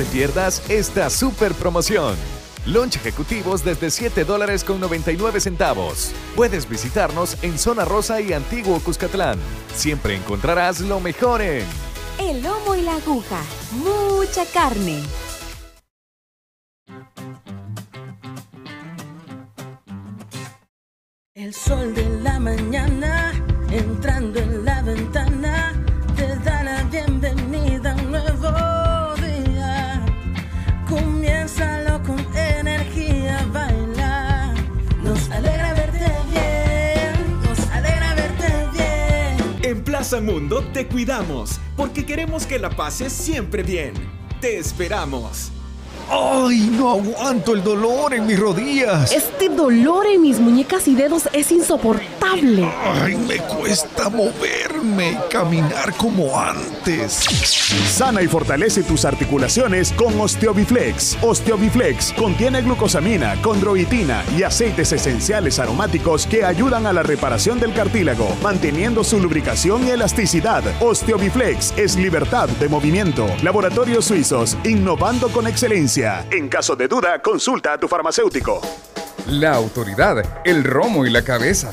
te pierdas esta super promoción. Lunch ejecutivos desde 7 dólares con 99 centavos. Puedes visitarnos en Zona Rosa y Antiguo Cuscatlán. Siempre encontrarás lo mejor en El lomo y la aguja. Mucha carne. El sol de la mañana entrando en la ventana Mundo te cuidamos porque queremos que la pases siempre bien. Te esperamos. ¡Ay, no aguanto el dolor en mis rodillas! Este dolor en mis muñecas y dedos es insoportable. ¡Ay, me cuesta moverme y caminar como antes! Sana y fortalece tus articulaciones con Osteobiflex. Osteobiflex contiene glucosamina, condroitina y aceites esenciales aromáticos que ayudan a la reparación del cartílago, manteniendo su lubricación y elasticidad. Osteobiflex es libertad de movimiento. Laboratorios Suizos, innovando con excelencia. En caso de duda, consulta a tu farmacéutico. La autoridad, el romo y la cabeza.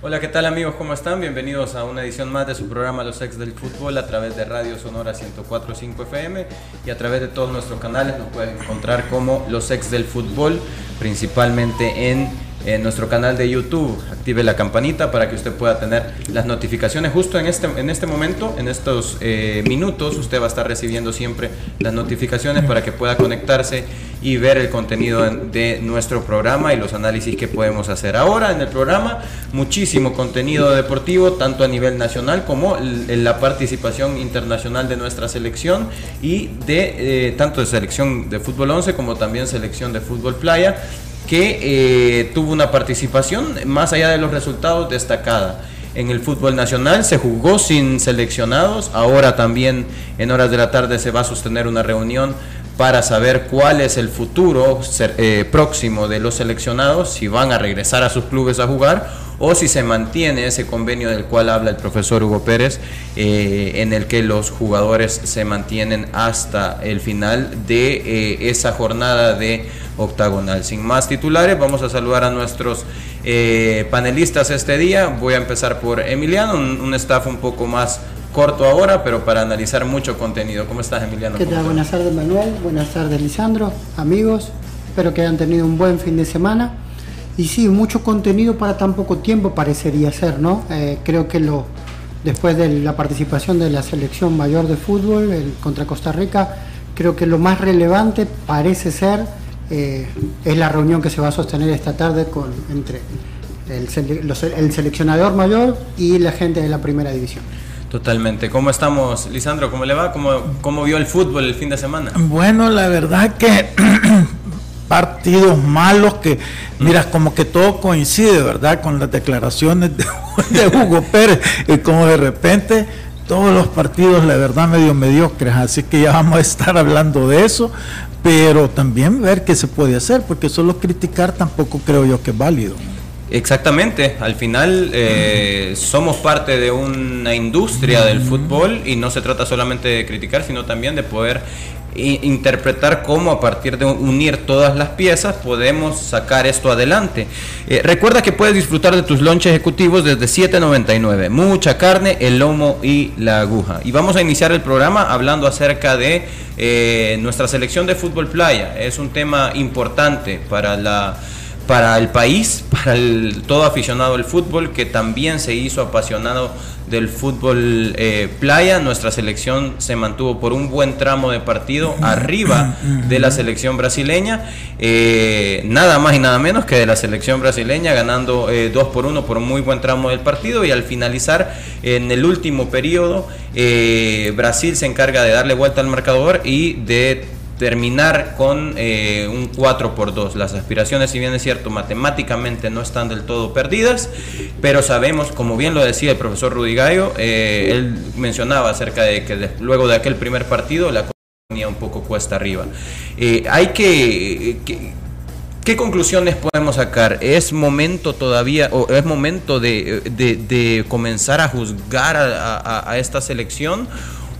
Hola, ¿qué tal amigos? ¿Cómo están? Bienvenidos a una edición más de su programa Los Ex del Fútbol a través de Radio Sonora 104.5 FM y a través de todos nuestros canales nos pueden encontrar como Los Ex del Fútbol, principalmente en, en nuestro canal de YouTube. Active la campanita para que usted pueda tener las notificaciones justo en este, en este momento, en estos eh, minutos. Usted va a estar recibiendo siempre las notificaciones para que pueda conectarse y ver el contenido de nuestro programa y los análisis que podemos hacer. Ahora en el programa, muchísimo contenido deportivo, tanto a nivel nacional como la participación internacional de nuestra selección y de eh, tanto de selección de fútbol 11 como también selección de fútbol playa que eh, tuvo una participación más allá de los resultados destacada. En el fútbol nacional se jugó sin seleccionados, ahora también en horas de la tarde se va a sostener una reunión para saber cuál es el futuro eh, próximo de los seleccionados, si van a regresar a sus clubes a jugar o si se mantiene ese convenio del cual habla el profesor Hugo Pérez, eh, en el que los jugadores se mantienen hasta el final de esa jornada de octagonal. Sin más titulares, vamos a saludar a nuestros panelistas este día. Voy a empezar por Emiliano, un, un staff un poco más corto ahora, pero para analizar mucho contenido. ¿Cómo estás, Emiliano? ¿Qué tal? Buenas tardes, Manuel. Buenas tardes, Lisandro. Amigos, espero que hayan tenido un buen fin de semana. Y sí, mucho contenido para tan poco tiempo parecería ser, ¿no? Eh, creo que lo, después de la participación de la selección mayor de fútbol el, contra Costa Rica, creo que lo más relevante parece ser eh, es la reunión que se va a sostener esta tarde con, entre el, sele, los, el seleccionador mayor y la gente de la primera división. Totalmente. ¿Cómo estamos, Lisandro? ¿Cómo le va? ¿Cómo, cómo vio el fútbol el fin de semana? Bueno, la verdad que partidos malos que, mira, como que todo coincide, ¿verdad? Con las declaraciones de, de Hugo Pérez y como de repente todos los partidos, la verdad, medio mediocres. Así que ya vamos a estar hablando de eso, pero también ver qué se puede hacer, porque solo criticar tampoco creo yo que es válido. Exactamente, al final eh, somos parte de una industria del fútbol y no se trata solamente de criticar, sino también de poder interpretar cómo a partir de unir todas las piezas podemos sacar esto adelante. Eh, recuerda que puedes disfrutar de tus lunches ejecutivos desde 7.99, mucha carne, el lomo y la aguja. Y vamos a iniciar el programa hablando acerca de eh, nuestra selección de fútbol playa. Es un tema importante para la para el país, para el, todo aficionado al fútbol que también se hizo apasionado del fútbol eh, playa. Nuestra selección se mantuvo por un buen tramo de partido arriba de la selección brasileña, eh, nada más y nada menos que de la selección brasileña, ganando 2 eh, por 1 por un muy buen tramo del partido y al finalizar en el último periodo, Brasil se encarga de darle vuelta al marcador y de terminar con eh, un 4 por 2. Las aspiraciones, si bien es cierto, matemáticamente no están del todo perdidas, pero sabemos, como bien lo decía el profesor Rudy eh, él mencionaba acerca de que luego de aquel primer partido la cosa un poco cuesta arriba. Eh, hay que, ¿Qué conclusiones podemos sacar? ¿Es momento todavía, o es momento de, comenzar a juzgar a esta selección?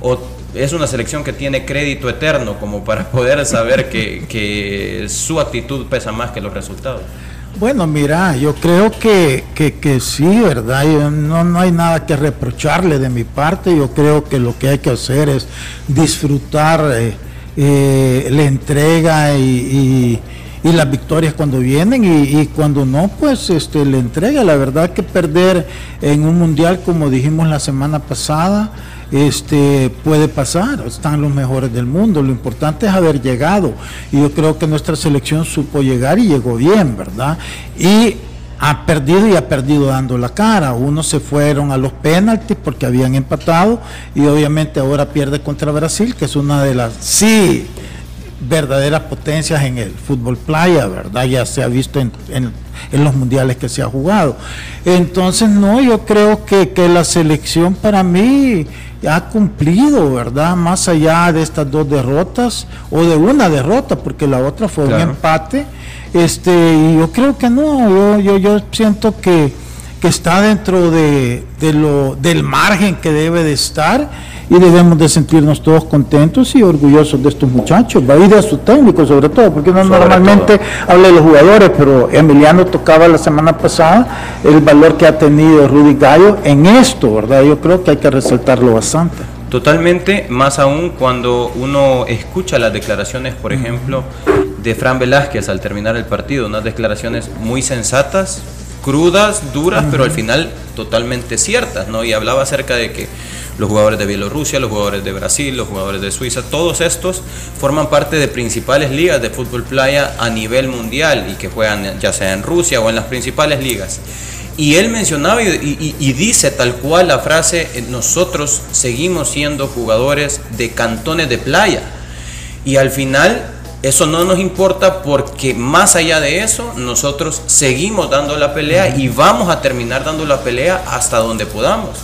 ¿O es una selección que tiene crédito eterno como para poder saber que, su actitud pesa más que los resultados. Bueno, mira, yo creo que, que, sí, ¿verdad? no, no hay nada que reprocharle de mi parte. Yo creo que lo que hay que hacer es disfrutar eh, eh, la entrega y, las victorias cuando vienen y, cuando no, pues este, la entrega. La verdad que perder en un mundial, como dijimos la semana pasada, este, puede pasar, están los mejores del mundo, lo importante es haber llegado y yo creo que nuestra selección supo llegar y llegó bien, ¿verdad? Y ha perdido y ha perdido dando la cara. Unos se fueron a los penaltis porque habían empatado y obviamente ahora pierde contra Brasil, que es una de las, sí, verdaderas potencias en el fútbol playa, ¿verdad? Ya se ha visto en, los mundiales que se ha jugado. Entonces, no, yo creo que, que la selección para mí ha cumplido, ¿verdad? Más allá de estas dos derrotas, o de una derrota, porque la otra fue un empate. Este, y yo creo que no, yo, yo, yo siento que, que está dentro de, de, lo, del margen que debe de estar y debemos de sentirnos todos contentos y orgullosos de estos muchachos, va y de su técnico sobre todo, porque no normalmente habla de los jugadores, pero Emiliano tocaba la semana pasada el valor que ha tenido Rudy Gallo en esto, ¿verdad? Yo creo que hay que resaltarlo bastante. Totalmente, más aún cuando uno escucha las declaraciones, por ejemplo, de Fran Velázquez al terminar el partido, unas declaraciones muy sensatas, crudas, duras, pero al final totalmente ciertas, ¿no? Y hablaba acerca de que los jugadores de Bielorrusia, los jugadores de Brasil, los jugadores de Suiza, todos estos forman parte de principales ligas de fútbol playa a nivel mundial y que juegan ya sea en Rusia o en las principales ligas. Y él mencionaba y, y, dice tal cual la frase, eh, nosotros seguimos siendo jugadores de cantones de playa. Y al final eso no nos importa porque más allá de eso, nosotros seguimos dando la pelea y vamos a terminar dando la pelea hasta donde podamos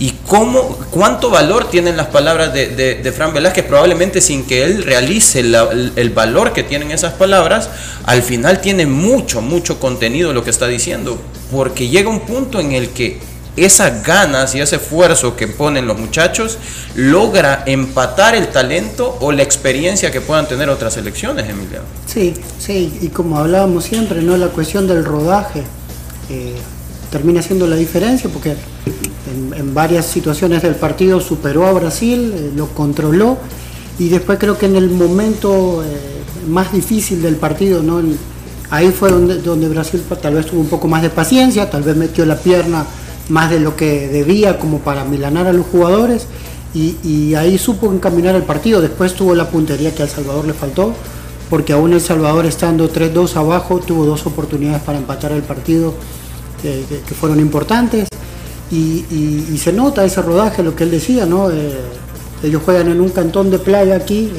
y cómo, cuánto valor tienen las palabras de, de, Fran Velázquez, probablemente sin que él realice el, valor que tienen esas palabras, al final tiene mucho, mucho contenido lo que está diciendo, porque llega un punto en el que esas ganas y ese esfuerzo que ponen los muchachos logra empatar el talento o la experiencia que puedan tener otras selecciones, Emiliano. Sí, sí, y como hablábamos siempre, ¿no? La cuestión del rodaje eh, termina siendo la diferencia porque en, varias situaciones del partido superó a Brasil, eh, lo controló y después creo que en el momento eh, más difícil del partido, ahí fue donde, Brasil tal vez tuvo un poco más de paciencia, tal vez metió la pierna más de lo que debía como para milanar a los jugadores y, y ahí supo encaminar el partido. Después tuvo la puntería que a El Salvador le faltó, porque aún El Salvador estando 3-2 abajo tuvo dos oportunidades para empatar el partido que, fueron importantes y, se nota ese rodaje, lo que él decía, ¿no? Eh, ellos juegan en un cantón de playa aquí,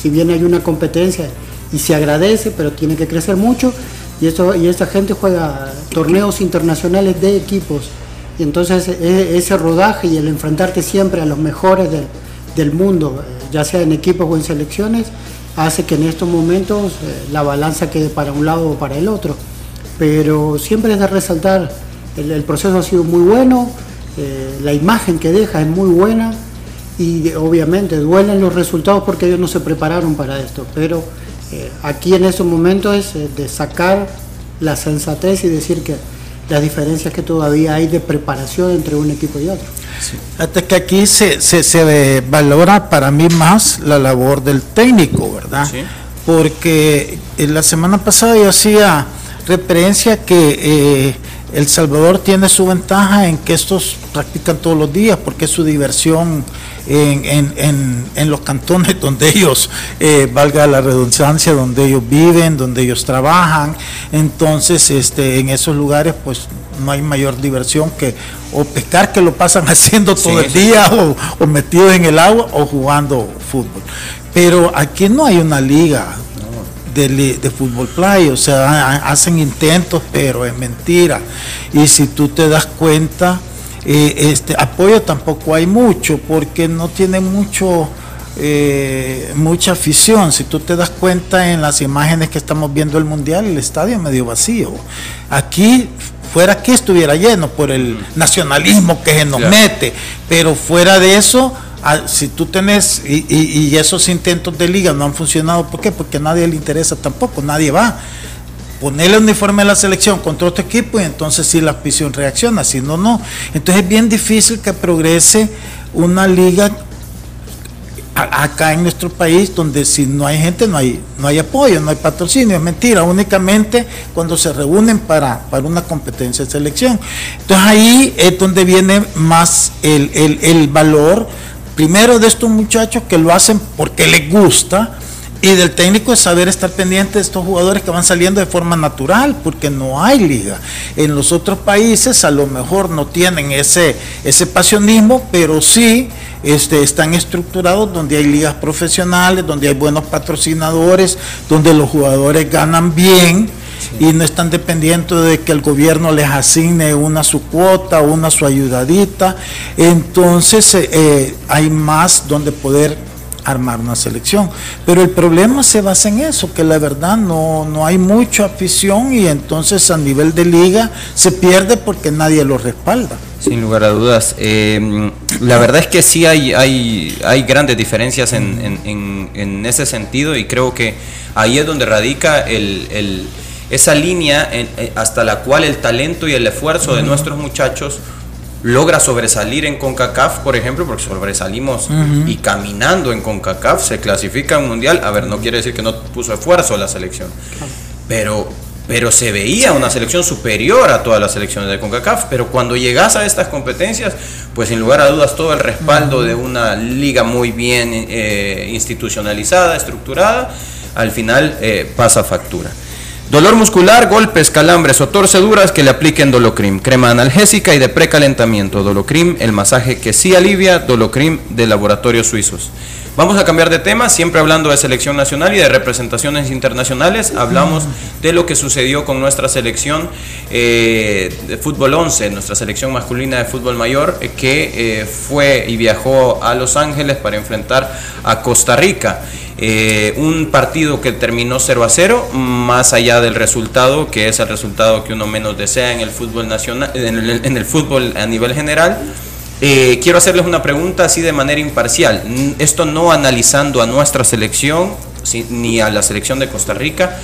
si bien hay una competencia y se agradece, pero tiene que crecer mucho y, esto, y esta gente juega torneos internacionales de equipos y entonces e, ese rodaje y el enfrentarte siempre a los mejores del, mundo, eh, ya sea en equipos o en selecciones, hace que en estos momentos eh, la balanza quede para un lado o para el otro pero siempre es de resaltar, el, proceso ha sido muy bueno, eh, la imagen que deja es muy buena y obviamente duelen los resultados porque ellos no se prepararon para esto, pero eh, aquí en estos momentos es eh, de sacar la sensatez y decir que las diferencias que todavía hay de preparación entre un equipo y otro. Hasta que aquí se, se, valora para mí más la labor del técnico, ¿verdad? Porque la semana pasada yo hacía referencia que eh, El Salvador tiene su ventaja en que estos practican todos los días porque es su diversión en, los cantones donde ellos, eh, valga la redundancia, donde ellos viven, donde ellos trabajan. Entonces, este, en esos lugares, pues no hay mayor diversión que o pescar que lo pasan haciendo todo el día o, o metidos en el agua o jugando fútbol. Pero aquí no hay una liga de, fútbol play, o sea, hacen intentos, pero es mentira. Y si tú te das cuenta, eh, este apoyo tampoco hay mucho, porque no tiene mucho eh, mucha afición. Si tú te das cuenta en las imágenes que estamos viendo el mundial, el estadio medio vacío. Aquí fuera que estuviera lleno por el nacionalismo que se nos mete, pero fuera de eso, si tú tenés, y, esos intentos de liga no han funcionado, ¿por qué? Porque a nadie le interesa tampoco, nadie va. Ponerle el uniforme a la selección contra otro equipo y entonces sí la afición reacciona, si no, no. Entonces es bien difícil que progrese una liga acá en nuestro país donde si no hay gente no hay no hay apoyo, no hay patrocinio, es mentira, únicamente cuando se reúnen para, para una competencia de selección. Entonces ahí es donde viene más el, el valor, primero de estos muchachos que lo hacen porque les gusta, y del técnico es saber estar pendiente de estos jugadores que van saliendo de forma natural, porque no hay liga. En los otros países a lo mejor no tienen ese, ese pasionismo, pero sí este, están estructurados donde hay ligas profesionales, donde hay buenos patrocinadores, donde los jugadores ganan bien. Y no están dependiendo de que el gobierno les asigne una su cuota, una su ayudadita. Entonces eh, eh, hay más donde poder armar una selección. Pero el problema se basa en eso, que la verdad no, no hay mucha afición y entonces a nivel de liga se pierde porque nadie lo respalda. Sin lugar a dudas. Eh, la verdad es que sí hay, hay, hay grandes diferencias en, en, en, ese sentido y creo que ahí es donde radica el, esa línea eh, hasta la cual el talento y el esfuerzo de nuestros muchachos logra sobresalir en CONCACAF, por ejemplo, porque sobresalimos y caminando en CONCACAF se clasifica un mundial. A ver, no quiere decir que no puso esfuerzo la selección, pero, pero se veía una selección superior a todas las selecciones de CONCACAF. Pero cuando llegas a estas competencias, pues sin lugar a dudas todo el respaldo de una liga muy bien eh, institucionalizada, estructurada, al final eh, pasa factura. Dolor muscular, golpes, calambres o torceduras que le apliquen Dolocrim. Crema analgésica y de precalentamiento. Dolocrim, el masaje que sí alivia. Dolocrim de laboratorios suizos. Vamos a cambiar de tema, siempre hablando de selección nacional y de representaciones internacionales. Hablamos de lo que sucedió con nuestra selección eh, de fútbol 11, nuestra selección masculina de fútbol mayor, eh, que eh, fue y viajó a Los Ángeles para enfrentar a Costa Rica. Eh, un partido que terminó 0 a 0, más allá del resultado, que es el resultado que uno menos desea en el fútbol nacional, en el, fútbol a nivel general. Eh, quiero hacerles una pregunta así de manera imparcial. Esto no analizando a nuestra selección ni a la selección de Costa Rica,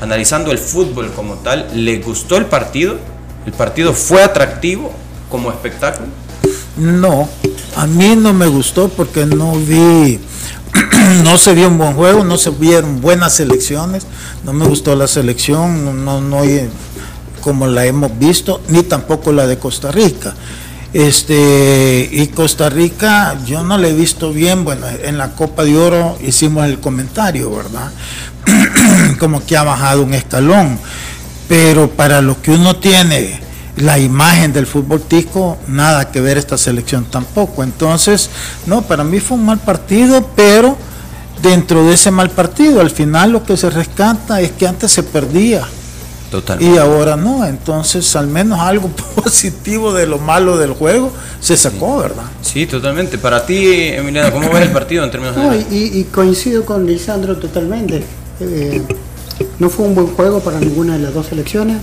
analizando el fútbol como tal. ¿Le gustó el partido? ¿El partido fue atractivo como espectáculo? No, a mí no me gustó porque no vi no se vio un buen juego, no se vieron buenas selecciones, no me gustó la selección, no, no como la hemos visto, ni tampoco la de Costa Rica. Este, y Costa Rica yo no la he visto bien, bueno, en la Copa de Oro hicimos el comentario, ¿verdad? como que ha bajado un escalón, pero para lo que uno tiene la imagen del fútbol tico, nada que ver esta selección tampoco. Entonces, no, para mí fue un mal partido, pero dentro de ese mal partido, al final lo que se rescata es que antes se perdía. Totalmente. Y ahora no, entonces al menos algo positivo de lo malo del juego se sacó, ¿verdad? Sí, totalmente. Para ti, Emiliano, ¿cómo ves el partido en términos no, y, y, coincido con Lisandro totalmente. Eh, no fue un buen juego para ninguna de las dos selecciones.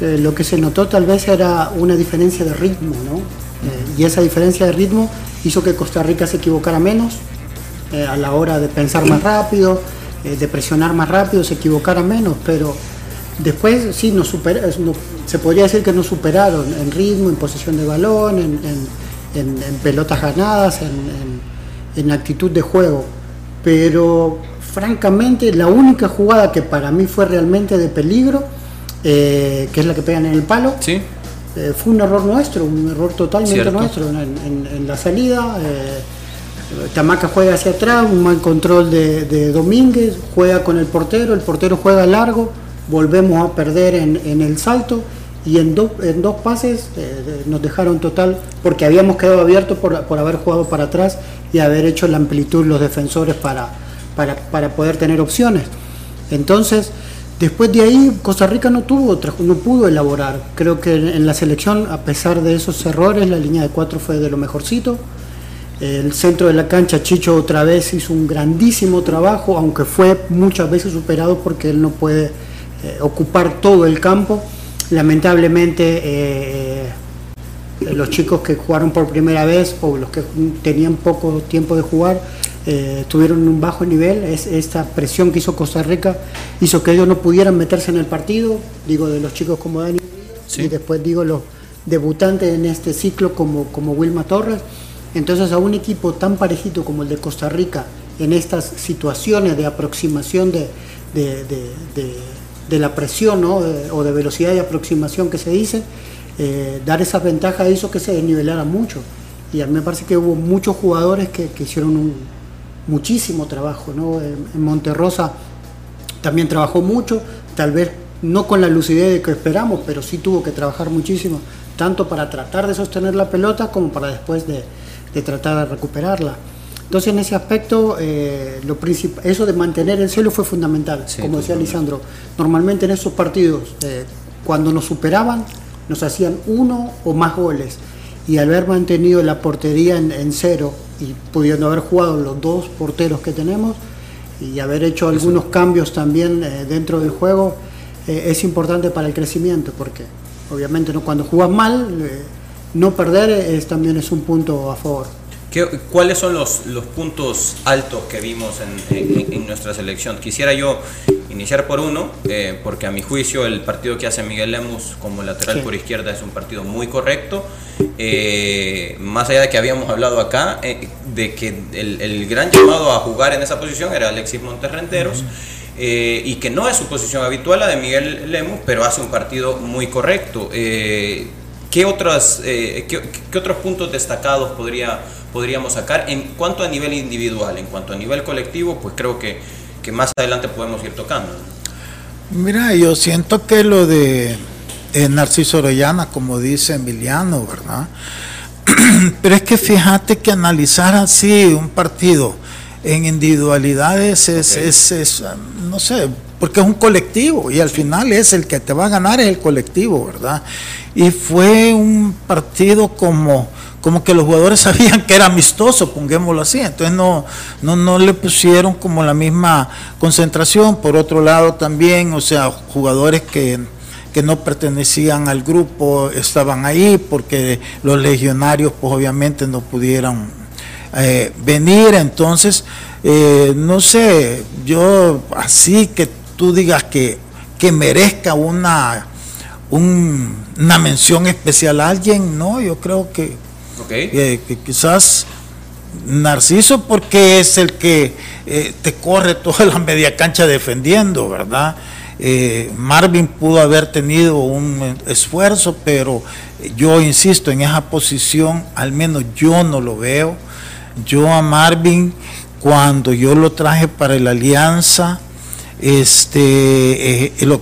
Eh, lo que se notó tal vez era una diferencia de ritmo, ¿no? Eh, y esa diferencia de ritmo hizo que Costa Rica se equivocara menos eh, a la hora de pensar más rápido, de presionar más rápido, se equivocara menos, pero después sí nos super, se podría decir que nos superaron en ritmo, en posesión de balón, en, pelotas ganadas, en actitud de juego, pero francamente la única jugada que para mí fue realmente de peligro eh, que es la que pegan en el palo. Sí. Eh, fue un error nuestro, un error totalmente nuestro en, la salida. Eh, Tamaca juega hacia atrás, un mal control de, Domínguez, juega con el portero, el portero juega largo, volvemos a perder en, el salto y en, en dos pases nos dejaron total, porque habíamos quedado abiertos por, por, haber jugado para atrás y haber hecho la amplitud los defensores para, para, para poder tener opciones. Entonces, después de ahí, Costa Rica no tuvo no pudo elaborar. Creo que en la selección, a pesar de esos errores, la línea de cuatro fue de lo mejorcito. El centro de la cancha, Chicho otra vez hizo un grandísimo trabajo, aunque fue muchas veces superado porque él no puede eh, ocupar todo el campo. Lamentablemente, eh, eh, los chicos que jugaron por primera vez o los que tenían poco tiempo de jugar, eh, tuvieron un bajo nivel. Es, esta presión que hizo Costa Rica hizo que ellos no pudieran meterse en el partido. Digo, de los chicos como Dani y después digo los debutantes en este ciclo como, como Wilma Torres. Entonces, a un equipo tan parejito como el de Costa Rica, en estas situaciones de aproximación de, de, la presión o de velocidad de aproximación que se dice, eh, dar esa ventaja hizo que se desnivelara mucho. Y a mí me parece que hubo muchos jugadores que, que hicieron muchísimo trabajo. ¿no? En, Monterrosa también trabajó mucho, tal vez no con la lucidez que esperamos, pero sí tuvo que trabajar muchísimo, tanto para tratar de sostener la pelota como para después de, tratar de recuperarla. Entonces en ese aspecto, eh, lo eso de mantener el cielo fue fundamental, como decía Lisandro. Normalmente en esos partidos, eh, cuando nos superaban, nos hacían uno o más goles. Y al haber mantenido la portería en cero y pudiendo haber jugado los dos porteros que tenemos y haber hecho algunos cambios también eh, dentro del juego eh, es importante para el crecimiento porque obviamente ¿no? cuando juegas mal eh, no perder es, también es un punto a favor. ¿Cuáles son los, los, puntos altos que vimos en, en, nuestra selección? Quisiera yo iniciar por uno, eh, porque a mi juicio el partido que hace Miguel Lemus como lateral por izquierda es un partido muy correcto. Eh, más allá de que habíamos hablado acá, eh, de que el, el, gran llamado a jugar en esa posición era Alexis Monterrenteros. y que no es su posición habitual la de Miguel Lemus, pero hace un partido muy correcto. ¿qué, otras, qué, qué, otros puntos destacados podría podríamos sacar. En cuanto a nivel individual, en cuanto a nivel colectivo, pues creo que, que más adelante podemos ir tocando. Mira, yo siento que lo de eh, Narciso Orellana, como dice Emiliano, ¿verdad? Pero es que fíjate que analizar así un partido en individualidades es, es, es, no sé, porque es un colectivo y al final es el que te va a ganar es el colectivo, ¿verdad? Y fue un partido como como que los jugadores sabían que era amistoso, pongámoslo así, entonces no, no, no le pusieron como la misma concentración. Por otro lado también, o sea, jugadores que, no pertenecían al grupo estaban ahí porque los legionarios pues obviamente no pudieron eh, venir, entonces, eh, no sé, yo así que tú digas que, que merezca una, una mención especial a alguien, no, yo creo que que, quizás Narciso porque es el que eh, te corre toda la media cancha defendiendo, ¿verdad? Eh, Marvin pudo haber tenido un esfuerzo, pero yo insisto, en esa posición al menos yo no lo veo. Yo a Marvin, cuando yo lo traje para la alianza, este, eh,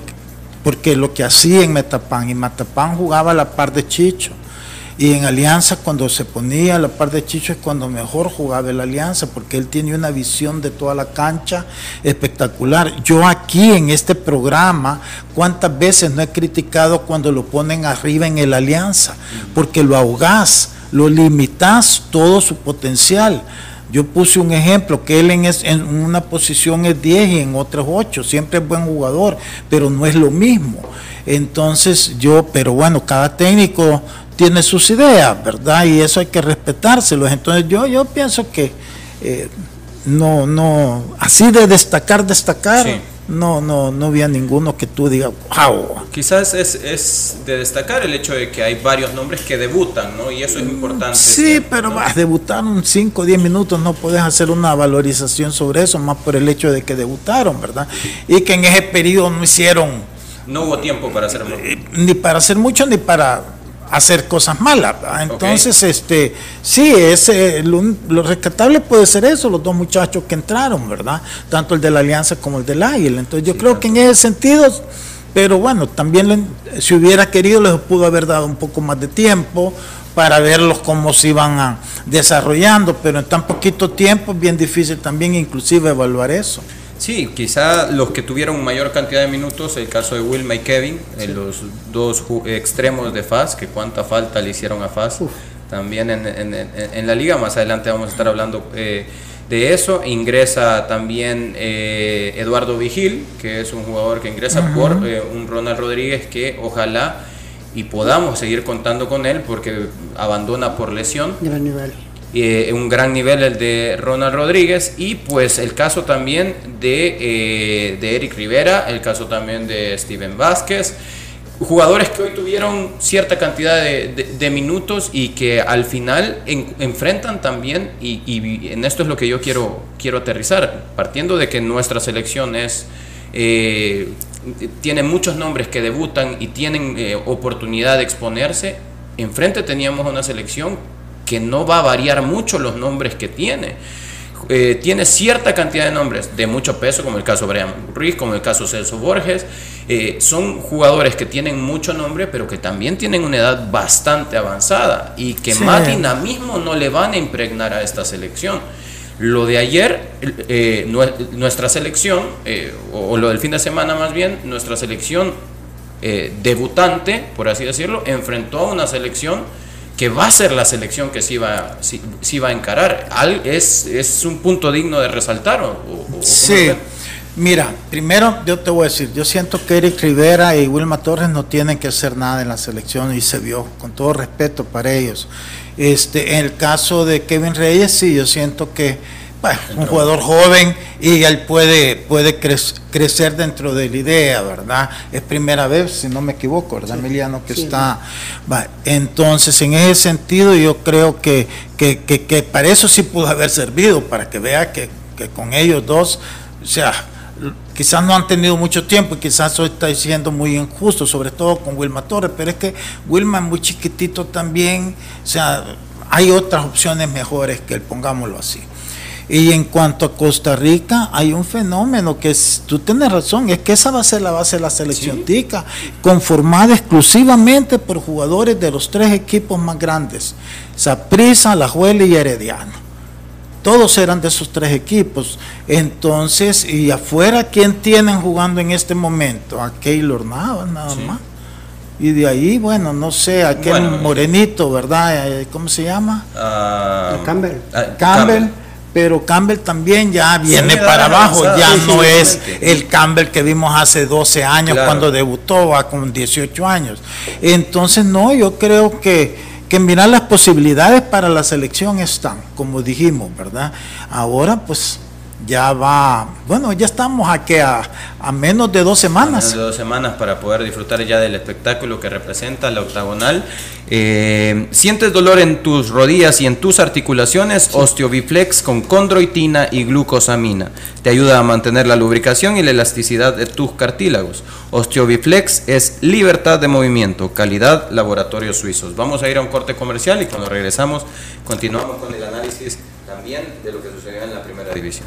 porque lo que hacía en Metapán, y Metapán jugaba a la par de Chicho y en Alianza, cuando se ponía a la par de Chicho, es cuando mejor jugaba la Alianza, porque él tiene una visión de toda la cancha espectacular. Yo aquí en este programa, ¿cuántas veces no he criticado cuando lo ponen arriba en el Alianza? Porque lo ahogás, lo limitas todo su potencial. Yo puse un ejemplo, que él en, en, una posición es 10 y en otras 8, siempre es buen jugador, pero no es lo mismo. Entonces yo, pero bueno, cada técnico tiene sus ideas, ¿verdad? Y eso hay que respetárselos. Entonces yo, yo pienso que eh, no, no, así de destacar, destacar, no, no, no había ninguno que tú digas, wow. Quizás es, es, de destacar el hecho de que hay varios nombres que debutan, ¿no? Y eso es importante. Sí, pero vas a debutar un 5 o 10 minutos, no puedes hacer una valorización sobre eso, más por el hecho de que debutaron, ¿verdad? Y que en ese periodo no hicieron... No hubo tiempo para hacer mucho. Ni para hacer mucho, ni para hacer cosas malas. Entonces, este, sí, ese, lo, rescatable puede ser eso, los dos muchachos que entraron, ¿verdad? Tanto el de la Alianza como el del Águila. Entonces, yo creo que en ese sentido, pero bueno, también si hubiera querido les pudo haber dado un poco más de tiempo para verlos cómo se iban a, desarrollando, pero en tan poquito tiempo es bien difícil también inclusive evaluar eso. Sí, quizá los que tuvieron mayor cantidad de minutos, el caso de Wilma y Kevin, en los dos extremos de FAS, que cuánta falta le hicieron a FAS, también en, en, en, la liga, más adelante vamos a estar hablando eh, de eso. Ingresa también eh, Eduardo Vigil, que es un jugador que ingresa por eh, un Ronald Rodríguez que ojalá y podamos seguir contando con él porque abandona por lesión. Gran nivel. Eh, un gran nivel el de Ronald Rodríguez y pues el caso también de, eh, de Eric Rivera, el caso también de Steven Vázquez, jugadores que hoy tuvieron cierta cantidad de, minutos y que al final enfrentan también, y, en esto es lo que yo quiero, quiero aterrizar, partiendo de que nuestra selección es... Eh, tiene muchos nombres que debutan y tienen oportunidad de exponerse. Enfrente teníamos una selección que no va a variar mucho los nombres que tiene. Eh, tiene cierta cantidad de nombres de mucho peso, como el caso Brian Ruiz, como el caso Celso Borges. Eh, son jugadores que tienen mucho nombre, pero que también tienen una edad bastante avanzada y que más dinamismo no le van a impregnar a esta selección. Lo de ayer, eh, nuestra selección, o, lo del fin de semana más bien, nuestra selección debutante, por así decirlo, enfrentó a una selección que va a ser la selección que sí va, sí, va a encarar. ¿Es, ¿Es un punto digno de resaltar? O, sí. Mira, primero yo te voy a decir, yo siento que Eric Rivera y Wilma Torres no tienen que hacer nada en la selección y se vio, con todo respeto para ellos. Este, en el caso de Kevin Reyes, sí, yo siento que bueno, un jugador joven y él puede, puede crecer dentro de la idea, ¿verdad? Es primera vez, si no me equivoco, ¿verdad, Emiliano? Que está. Entonces, en ese sentido, yo creo que, que, para eso sí pudo haber servido, para que vea que, con ellos dos, o sea, quizás no han tenido mucho tiempo y quizás eso está siendo muy injusto, sobre todo con Wilma Torres, pero es que Wilma es muy chiquitito también, o sea, hay otras opciones mejores que él, pongámoslo así. Y en cuanto a Costa Rica, hay un fenómeno que es, tú tienes razón, es que esa va a ser la base de la selección tica, conformada exclusivamente por jugadores de los tres equipos más grandes, Saprissa, La Juela y Herediano. Todos eran de esos tres equipos. Entonces, y afuera, ¿quién tienen jugando en este momento? A Keylor Nava, nada más. Y de ahí, bueno, no sé, aquel morenito, ¿verdad? Eh, ¿Cómo se llama? Uh, Campbell. Campbell pero Campbell también ya viene para abajo, ya no es el Campbell que vimos hace 12 años cuando debutó, va con 18 años. Entonces, no, yo creo que, que mirar las posibilidades para la selección están, como dijimos, ¿verdad? Ahora, pues ya va, bueno, ya estamos aquí a, a menos de dos semanas. menos de dos semanas para poder disfrutar ya del espectáculo que representa la octagonal. Eh, ¿Sientes dolor en tus rodillas y en tus articulaciones? Osteobiflex con condroitina y glucosamina. Te ayuda a mantener la lubricación y la elasticidad de tus cartílagos. Osteobiflex es libertad de movimiento, calidad laboratorios suizos. Vamos a ir a un corte comercial y cuando regresamos continuamos con el análisis también de lo que sucedió en la primera división.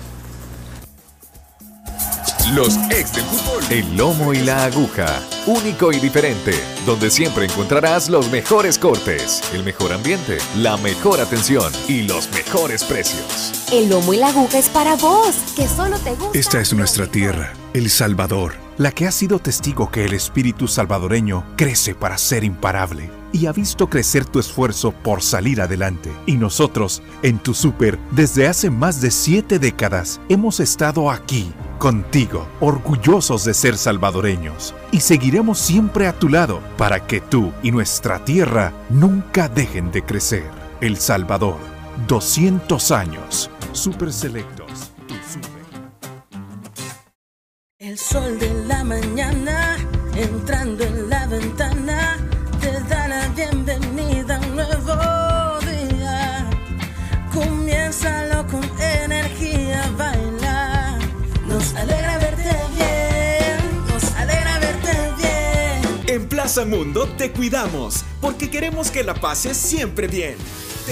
Los ex del fútbol. El lomo y la aguja. Único y diferente. Donde siempre encontrarás los mejores cortes, el mejor ambiente, la mejor atención y los mejores precios. El lomo y la aguja es para vos, que solo te gusta. Esta es nuestra tierra, El Salvador, la que ha sido testigo que el espíritu salvadoreño crece para ser imparable y ha visto crecer tu esfuerzo por salir adelante. Y nosotros, en tu super, desde hace más de siete décadas, hemos estado aquí contigo, orgullosos de ser salvadoreños, y seguiremos siempre a tu lado para que tú y nuestra tierra nunca dejen de crecer. El Salvador, 200 años, super selectos. El sol de la mañana entrando Comiénzalo con energía, bailar. Nos alegra verte bien, nos alegra verte bien. En Plaza Mundo te cuidamos porque queremos que la pases siempre bien.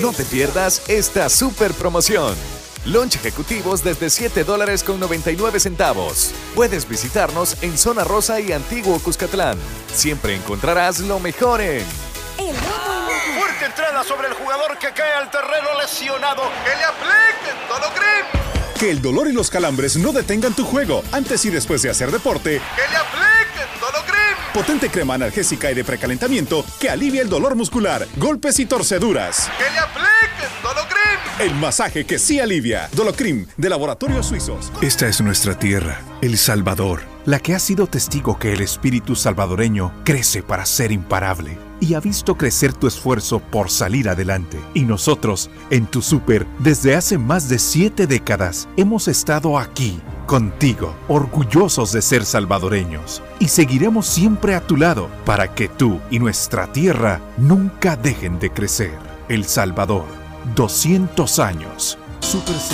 No te pierdas esta super promoción. Lunch ejecutivos desde 7 dólares con 99 centavos. Puedes visitarnos en Zona Rosa y Antiguo Cuscatlán. Siempre encontrarás lo mejor en... Entrada sobre el jugador que cae al terreno lesionado. ¡Que le apliquen Dolocrim! Que el dolor y los calambres no detengan tu juego antes y después de hacer deporte. ¡Que le apliquen Dolocrim! Potente crema analgésica y de precalentamiento que alivia el dolor muscular, golpes y torceduras. ¡Que le apliquen Dolocrim! El masaje que sí alivia. Dolocrim, de Laboratorios Suizos. Esta es nuestra tierra, El Salvador, la que ha sido testigo que el espíritu salvadoreño crece para ser imparable y ha visto crecer tu esfuerzo por salir adelante. Y nosotros, en tu super, desde hace más de siete décadas, hemos estado aquí, contigo, orgullosos de ser salvadoreños. Y seguiremos siempre a tu lado para que tú y nuestra tierra nunca dejen de crecer. El Salvador, 200 años.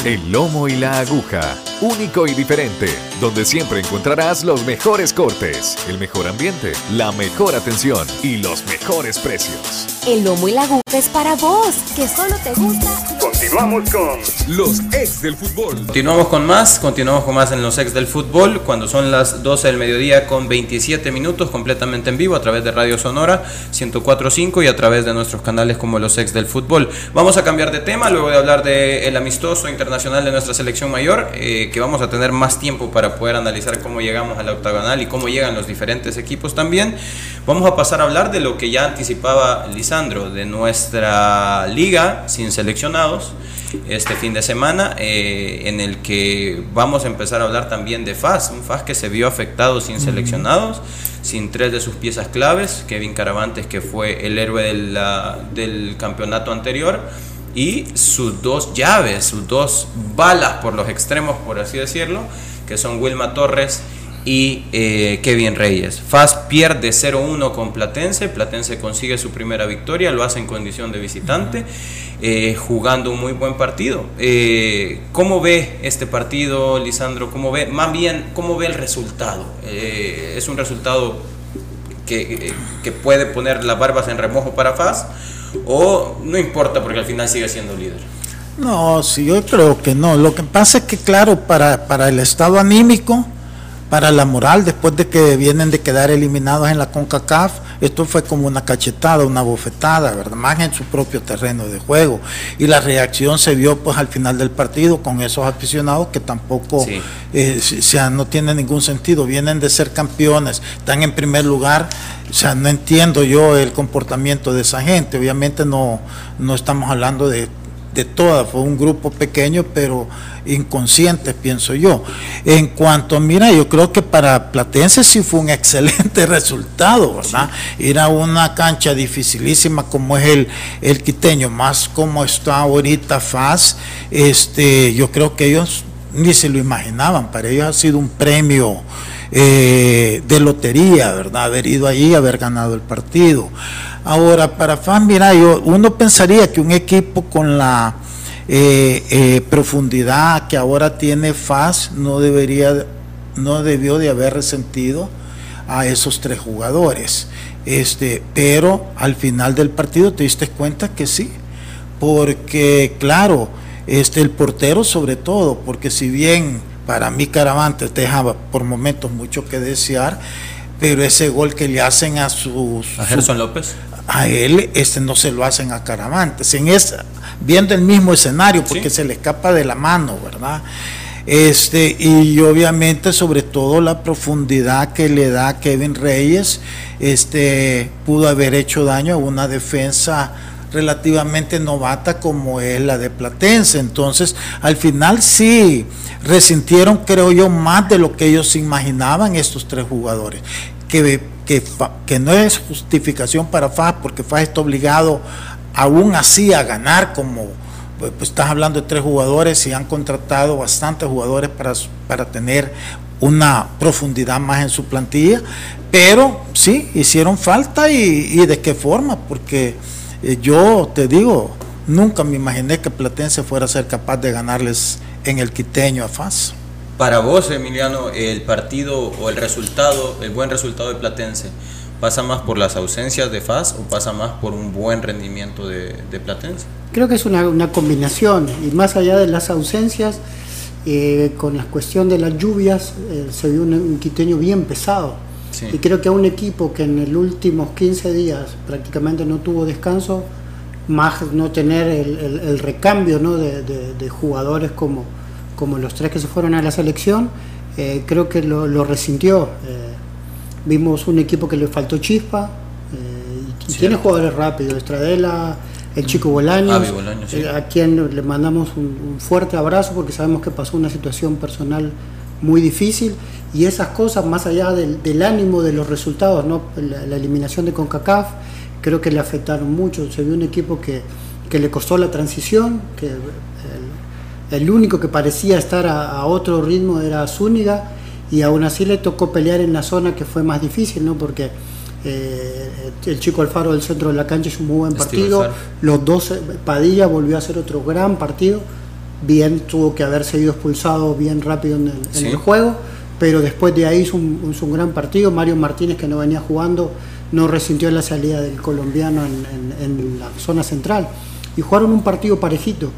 El lomo y la aguja, único y diferente, donde siempre encontrarás los mejores cortes, el mejor ambiente, la mejor atención y los mejores precios. El lomo y la aguja es para vos, que solo te gusta. Continuamos con los ex del fútbol. Continuamos con más, continuamos con más en los ex del fútbol, cuando son las 12 del mediodía con 27 minutos, completamente en vivo a través de Radio Sonora 104.5 y a través de nuestros canales como los ex del fútbol. Vamos a cambiar de tema, luego de hablar del amistoso internacional de nuestra selección mayor, eh, que vamos a tener más tiempo para poder analizar cómo llegamos a la octagonal y cómo llegan los diferentes equipos también. Vamos a pasar a hablar de lo que ya anticipaba Lisandro, de nuestra liga sin seleccionados este fin de semana, eh, en el que vamos a empezar a hablar también de FAS, un FAS que se vio afectado sin seleccionados, sin tres de sus piezas claves, Kevin Caravantes que fue el héroe de la- del campeonato anterior, y sus dos llaves, sus dos balas por los extremos, por así decirlo, que son Wilma Torres y eh, Kevin Reyes. FAS pierde 0-1 con Platense, Platense consigue su primera victoria, lo hace en condición de visitante, eh, jugando un muy buen partido. Eh, ¿Cómo ve este partido, Lisandro? ¿Cómo ve, más bien, cómo ve el resultado? ¿Es un resultado que, que puede poner las barbas en remojo para FAS? ¿O no importa porque al final sigue siendo líder? No, sí, yo creo que no. Lo que pasa es que, claro, para, para el estado anímico, para la moral, después de que vienen de quedar eliminados en la CONCACAF, esto fue como una cachetada, una bofetada, ¿verdad? Más en su propio terreno de juego. Y la reacción se vio pues al final del partido con esos aficionados que tampoco Sí. eh, o sea, no tiene ningún sentido. Vienen de ser campeones, están en primer lugar. O sea, no entiendo yo el comportamiento de esa gente. Obviamente no, no estamos hablando de, de todas, fue un grupo pequeño, pero inconsciente, pienso yo. En cuanto, mira, yo creo que para Platense sí fue un excelente resultado, ¿verdad? Ir a una cancha dificilísima como es el, el quiteño, más como está ahorita FAS, este, yo creo que ellos ni se lo imaginaban, para ellos ha sido un premio eh, de lotería, ¿verdad? Haber ido allí haber ganado el partido. Ahora, para FAS, mira, yo, uno pensaría que un equipo con la eh, eh, profundidad que ahora tiene FAS no debería, no debió de haber resentido a esos tres jugadores. Este, pero al final del partido te diste cuenta que sí, porque claro, este el portero sobre todo, porque si bien para mí Caravantes dejaba por momentos mucho que desear, pero ese gol que le hacen a sus ¿A Gerson López? A él este no se lo hacen a Caravantes. En esa viendo el mismo escenario porque se le escapa de la mano verdad este y obviamente sobre todo la profundidad que le da Kevin Reyes este pudo haber hecho daño a una defensa relativamente novata como es la de Platense. Entonces al final sí resintieron creo yo más de lo que ellos imaginaban estos tres jugadores que, que, no es justificación para FAS, porque FAS está obligado aún así a ganar, como pues, pues, estás hablando de tres jugadores y han contratado bastantes jugadores para, para tener una profundidad más en su plantilla, pero sí, hicieron falta y, y de qué forma, porque eh, yo te digo, nunca me imaginé que Platense fuera a ser capaz de ganarles en el quiteño a FAS. Para vos, Emiliano, el partido o el resultado, el buen resultado de Platense, ¿pasa más por las ausencias de FAS o pasa más por un buen rendimiento de, de Platense? Creo que es una, una combinación y más allá de las ausencias, eh, con la cuestión de las lluvias, eh, se vio un, un quiteño bien pesado. Sí. Y creo que a un equipo que en los últimos 15 días prácticamente no tuvo descanso, más no tener el, recambio ¿no? de, jugadores como, como los tres que se fueron a la selección, eh, creo que lo, resintió. Eh, vimos un equipo que le faltó chispa y, tiene jugadores rápidos, Estradela, el chico Bolaños, a quien le mandamos un, fuerte abrazo porque sabemos que pasó una situación personal muy difícil y esas cosas, más allá del, ánimo de los resultados, ¿no? la, eliminación de CONCACAF, creo que le afectaron mucho. Se vio un equipo que, le costó la transición, que el, único que parecía estar a, otro ritmo era Zúñiga y aún así le tocó pelear en la zona que fue más difícil, ¿no? porque eh, el chico Alfaro del centro de la cancha hizo un muy buen partido, los dos, Padilla volvió a hacer otro gran partido bien tuvo que haber seguido expulsado bien rápido en el, juego, pero después de ahí hizo un, gran partido. Mario Martínez, que no venía jugando, no resintió la salida del colombiano en, la zona central. Y jugaron un partido parejito.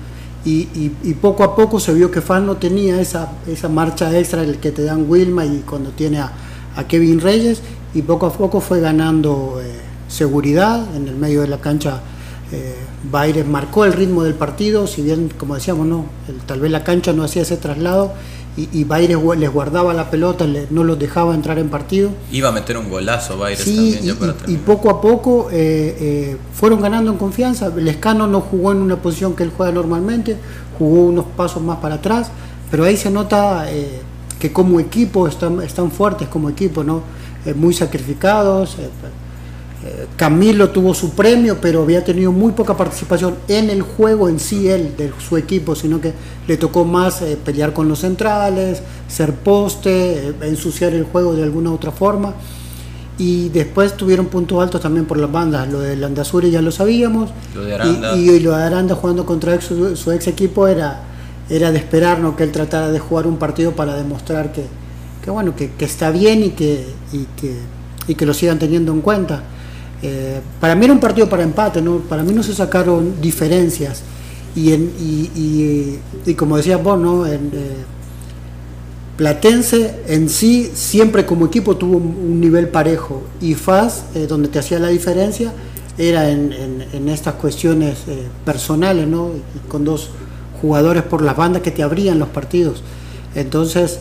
Y, poco a poco se vio que Fan no tenía esa, esa marcha extra el que te dan Wilma y cuando tiene a, Kevin Reyes. Y poco a poco fue ganando eh, seguridad en el medio de la cancha eh, marcó el ritmo del partido, si bien, como decíamos, no, tal vez la cancha no hacía ese traslado y, y Baires les guardaba la pelota, no los dejaba entrar en partido. Iba a meter un golazo Baires también. y, poco a poco eh, eh, fueron ganando en confianza. Lescano no jugó en una posición que él juega normalmente, jugó unos pasos más para atrás, pero ahí se nota eh, que como equipo están, están fuertes, como equipo, ¿no? muy sacrificados Camilo tuvo su premio, pero había tenido muy poca participación en el juego en sí, él, de su equipo, sino que le tocó más eh, pelear con los centrales, ser poste, eh, ensuciar el juego de alguna otra forma. Y después tuvieron puntos altos también por las bandas. Lo de Landazuri ya lo sabíamos. Lo de Aranda. Y, lo de Aranda jugando contra su, ex equipo era, era de esperar que él tratara de jugar un partido para demostrar que, bueno, que, está bien y que, y que, y que lo sigan teniendo en cuenta. Eh, para mí era un partido para empate, ¿no? para mí no se sacaron diferencias. Y, en, y, como decías vos, eh, Platense en sí siempre como equipo tuvo un, nivel parejo y FAS, eh, donde te hacía la diferencia, era en, estas cuestiones personales, ¿no? con dos jugadores por las bandas que te abrían los partidos. Entonces,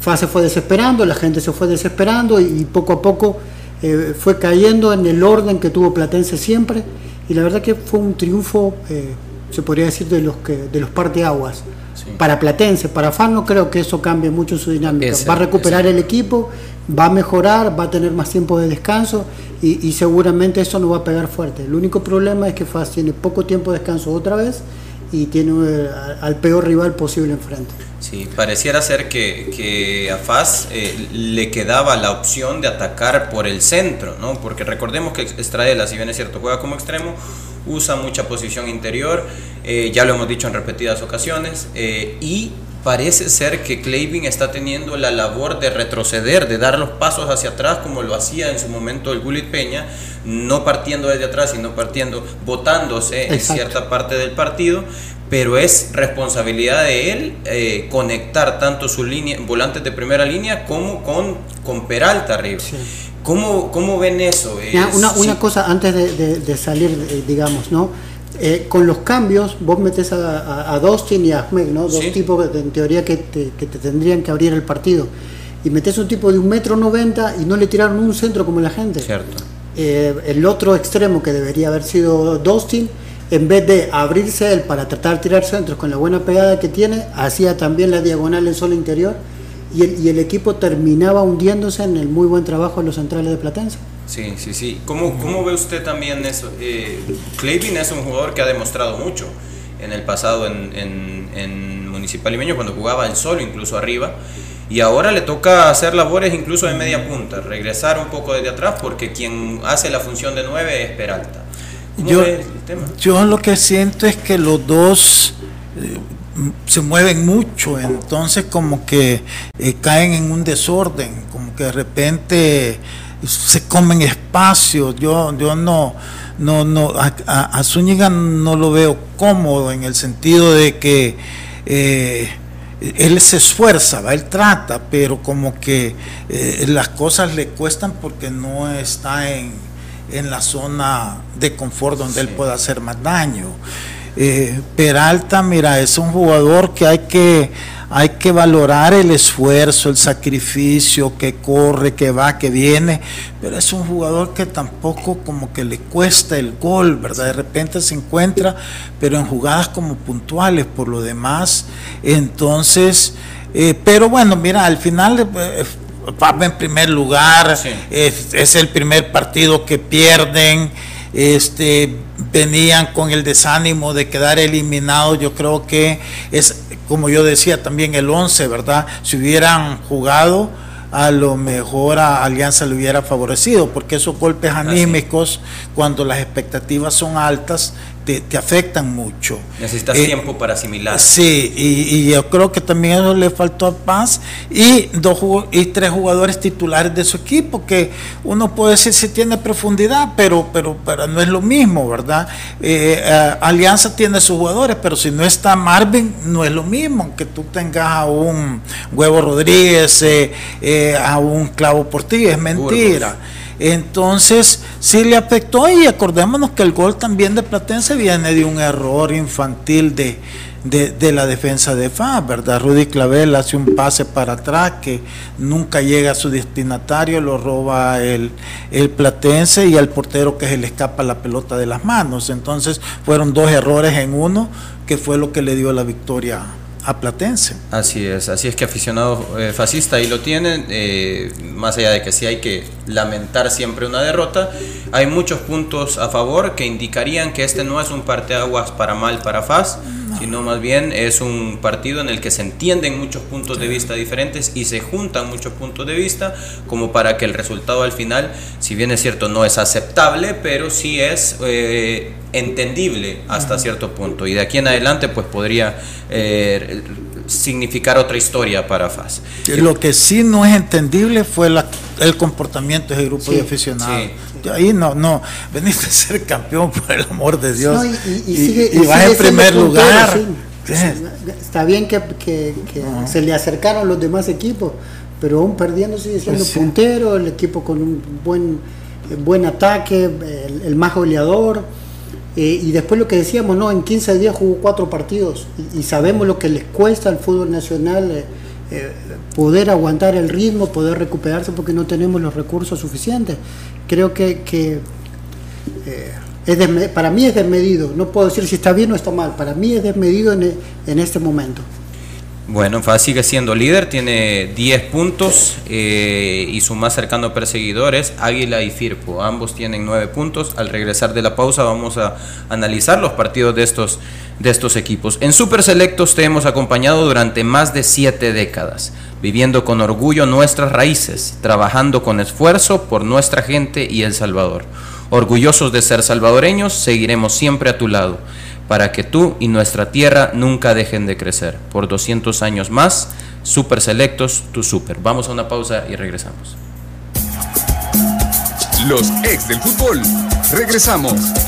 FAS se fue desesperando, la gente se fue desesperando y poco a poco eh, fue cayendo en el orden que tuvo Platense siempre y la verdad que fue un triunfo, eh, se podría decir, de los, que, de los parteaguas. Para Platense, para FAN no creo que eso cambie mucho su dinámica. va a recuperar el equipo, va a mejorar, va a tener más tiempo de descanso y, seguramente eso no va a pegar fuerte. El único problema es que FAS tiene poco tiempo de descanso otra vez y tiene eh, al peor rival posible enfrente. Sí, pareciera ser que, a Faz eh, le quedaba la opción de atacar por el centro, ¿no? Porque recordemos que Estradela, si bien es cierto, juega como extremo, usa mucha posición interior, eh, ya lo hemos dicho en repetidas ocasiones, y parece ser que Clavin está teniendo la labor de retroceder, de dar los pasos hacia atrás como lo hacía en su momento el Gulit Peña, no partiendo desde atrás, sino partiendo, botándose en cierta parte del partido, pero es responsabilidad de él eh, conectar tanto su línea, volantes de primera línea como con, con Peralta arriba. ¿Cómo, ven eso? una, una cosa antes de, salir, eh, digamos, ¿no? Eh, con los cambios, vos metes a, a, Dostin y a Ahmed, ¿no? Dos tipos en teoría que te, que te, tendrían que abrir el partido. Y metes un tipo de un metro noventa y no le tiraron un centro como la gente. Cierto. el otro extremo que debería haber sido Dostin en vez de abrirse él para tratar de tirar centros con la buena pegada que tiene, hacía también la diagonal en solo interior y el, y el, equipo terminaba hundiéndose en el muy buen trabajo de los centrales de Platense. Sí, sí, sí. ¿Cómo, cómo ve usted también eso? Eh, es un jugador que ha demostrado mucho en el pasado en, en, en Municipal Limeño, cuando jugaba el solo, incluso arriba. Y ahora le toca hacer labores incluso de media punta, regresar un poco desde atrás, porque quien hace la función de nueve es Peralta yo, yo lo que siento es que los dos eh, se mueven mucho, entonces como que eh, caen en un desorden, como que de repente se comen espacio. Yo, yo no, no, no, a, Zúñiga no lo veo cómodo en el sentido de que eh, él se esfuerza, ¿va? él trata, pero como que las cosas le cuestan porque no está en en la zona de confort donde él pueda hacer más daño. Eh, Peralta, mira, es un jugador que hay que hay que valorar el esfuerzo, el sacrificio, que corre, que va, que viene, pero es un jugador que tampoco como que le cuesta el gol, ¿verdad? De repente se encuentra, pero en jugadas como puntuales por lo demás. Entonces, eh, pero bueno, mira, al final... Eh, va en primer lugar, es, es el primer partido que pierden, este, venían con el desánimo de quedar eliminados. Yo creo que es, como yo decía, también el 11, ¿verdad? Si hubieran jugado, a lo mejor a Alianza le hubiera favorecido, porque esos golpes anímicos, cuando las expectativas son altas, te, afectan mucho. Necesitas eh, tiempo para asimilar. Sí, y, yo creo que también eso le faltó a Paz y, dos, y tres jugadores titulares de su equipo, que uno puede decir si tiene profundidad, pero, pero, pero no es lo mismo, ¿verdad? Eh, eh, Alianza tiene sus jugadores, pero si no está Marvin, no es lo mismo que tú tengas a un Huevo Rodríguez, a un Clavo Portillo, es mentira. Entonces, sí le afectó y acordémonos que el gol también de Platense viene de un error infantil de, de, la defensa de FA, ¿verdad? Rudy Clavel hace un pase para atrás que nunca llega a su destinatario, lo roba el, el Platense y al portero que se le escapa la pelota de las manos. Entonces, fueron dos errores en uno que fue lo que le dio la victoria a Platense. Así es, así es que aficionado eh, fascista ahí lo tienen, eh, más allá de que sí hay que lamentar siempre una derrota, hay muchos puntos a favor que indicarían que este no es un parteaguas para mal para FAS, sino más bien es un partido en el que se entienden muchos puntos de vista diferentes y se juntan muchos puntos de vista como para que el resultado al final, si bien es cierto, no es aceptable, pero sí es eh, entendible hasta cierto punto. Y de aquí en adelante, pues podría eh, significar otra historia para FAS. Lo que sí no es entendible fue el comportamiento de ese grupo de aficionados. Ahí no, no, veniste a ser campeón por el amor de Dios. y, vas en primer lugar. Está bien que, se le acercaron los demás equipos, pero aún perdiendo sigue siendo pues puntero, el equipo con un buen, buen ataque, el, más goleador. Eh, y después lo que decíamos, no, en 15 días jugó cuatro partidos. Y, sabemos lo que les cuesta al fútbol nacional eh, eh, poder aguantar el ritmo, poder recuperarse porque no tenemos los recursos suficientes. Creo que, es para mí es desmedido, no puedo decir si está bien o está mal, para mí es desmedido en, en este momento. Bueno, FAS sigue siendo líder, tiene 10 puntos eh, y su más cercano perseguidor es Águila y Firpo. Ambos tienen 9 puntos. Al regresar de la pausa vamos a analizar los partidos de estos, de estos equipos. En Super Selectos te hemos acompañado durante más de 7 décadas, viviendo con orgullo nuestras raíces, trabajando con esfuerzo por nuestra gente y El Salvador. Orgullosos de ser salvadoreños, seguiremos siempre a tu lado para que tú y nuestra tierra nunca dejen de crecer. Por 200 años más, Super Selectos, tu super. Vamos a una pausa y regresamos. Los ex del fútbol. Regresamos.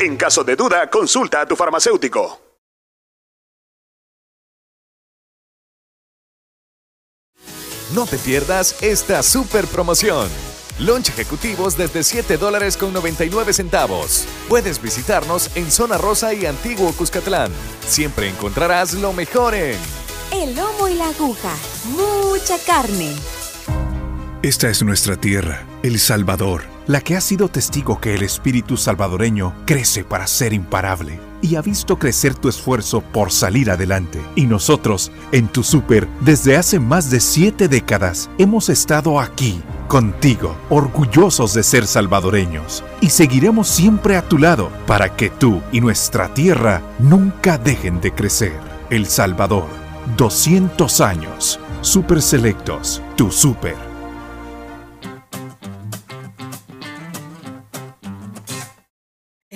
En caso de duda, consulta a tu farmacéutico. No te pierdas esta super promoción. Lunch ejecutivos desde 7 dólares con 99 centavos. Puedes visitarnos en Zona Rosa y Antiguo Cuscatlán. Siempre encontrarás lo mejor en... El lomo y la aguja. Mucha carne. Esta es nuestra tierra, El Salvador la que ha sido testigo que el espíritu salvadoreño crece para ser imparable y ha visto crecer tu esfuerzo por salir adelante. Y nosotros, en tu super, desde hace más de siete décadas, hemos estado aquí, contigo, orgullosos de ser salvadoreños. Y seguiremos siempre a tu lado para que tú y nuestra tierra nunca dejen de crecer. El Salvador, 200 años. Super Selectos, tu super.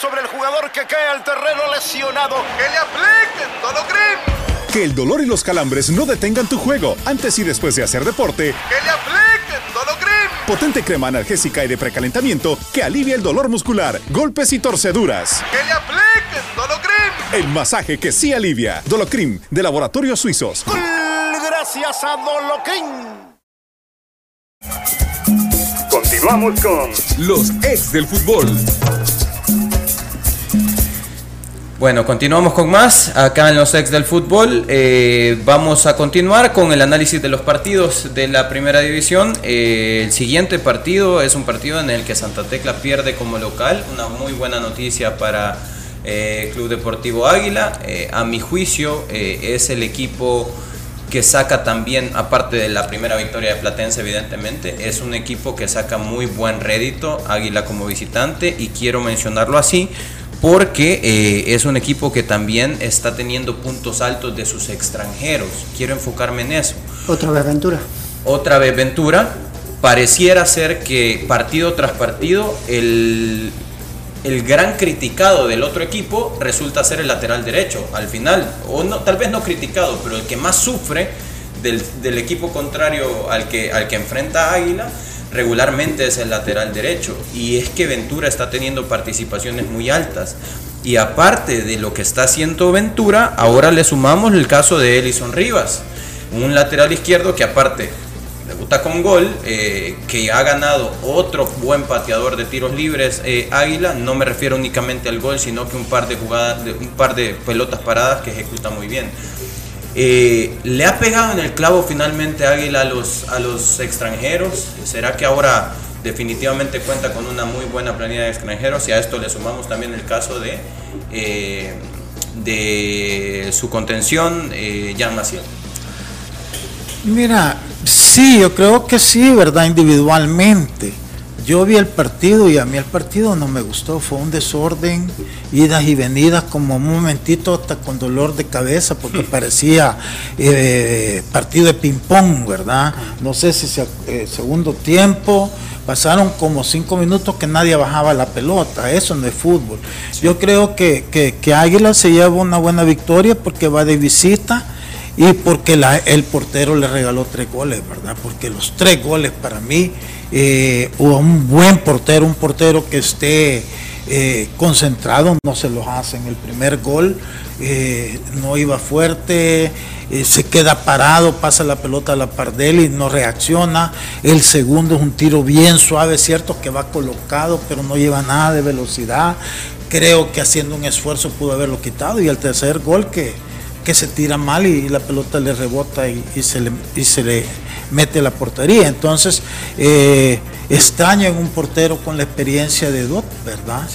Sobre el jugador que cae al terreno lesionado. Que le apliquen Dolocrim. Que el dolor y los calambres no detengan tu juego antes y después de hacer deporte. Que le apliquen Dolocrim. Potente crema analgésica y de precalentamiento que alivia el dolor muscular, golpes y torceduras. Que le apliquen Dolocrim. El masaje que sí alivia. Dolocrim, de Laboratorios Suizos. Gracias a Dolocrim. Continuamos con los ex del fútbol. Bueno, continuamos con más acá en los ex del fútbol. Eh, vamos a continuar con el análisis de los partidos de la primera división. Eh, el siguiente partido es un partido en el que Santa Tecla pierde como local. Una muy buena noticia para eh, Club Deportivo Águila. A mi juicio es el equipo que saca también, aparte de la primera victoria de Platense, evidentemente, es un equipo que saca muy buen rédito, Águila como visitante, y quiero mencionarlo así, porque eh, es un equipo que también está teniendo puntos altos de sus extranjeros. Quiero enfocarme en eso. Otra vez Ventura. Otra vez Ventura. Pareciera ser que partido tras partido el, el gran criticado del otro equipo resulta ser el lateral derecho al final. O no, tal vez no criticado, pero el que más sufre del, del equipo contrario al que, al que enfrenta Águila regularmente es el lateral derecho. Y es que Ventura está teniendo participaciones muy altas. Y aparte de lo que está haciendo Ventura, ahora le sumamos el caso de Elison Rivas, un lateral izquierdo que aparte debuta con gol, eh, que ha ganado otro buen pateador de tiros libres eh, Águila. No me refiero únicamente al gol, sino que un par de jugadas, un par de pelotas paradas que ejecuta muy bien. Eh, ¿Le ha pegado en el clavo finalmente Águila a los, a los extranjeros? ¿Será que ahora definitivamente cuenta con una muy buena planilla de extranjeros? Y a esto le sumamos también el caso de, eh, de su contención, eh, Jan Maciel. Mira, sí, yo creo que sí, ¿verdad? Individualmente. Yo vi el partido y a mí el partido no me gustó, fue un desorden, idas y venidas, como un momentito hasta con dolor de cabeza, porque parecía eh, partido de ping-pong, ¿verdad? No sé si sea, eh, segundo tiempo, pasaron como cinco minutos que nadie bajaba la pelota, eso no es fútbol. Yo creo que, que, que Águila se lleva una buena victoria porque va de visita y porque la, el portero le regaló tres goles, ¿verdad? Porque los tres goles para mí, eh, un buen portero, un portero que esté eh, concentrado, no se los hace en el primer gol, eh, no iba fuerte, se queda parado, pasa la pelota a la Pardel y no reacciona. El segundo es un tiro bien suave, cierto que va colocado, pero no lleva nada de velocidad. Creo que haciendo un esfuerzo pudo haberlo quitado. Y el tercer gol que, que se tira mal y, la pelota le rebota y, y, se, le, y se le mete la portería. Entonces, eh, extraño en un portero con la experiencia de Dot, ¿verdad?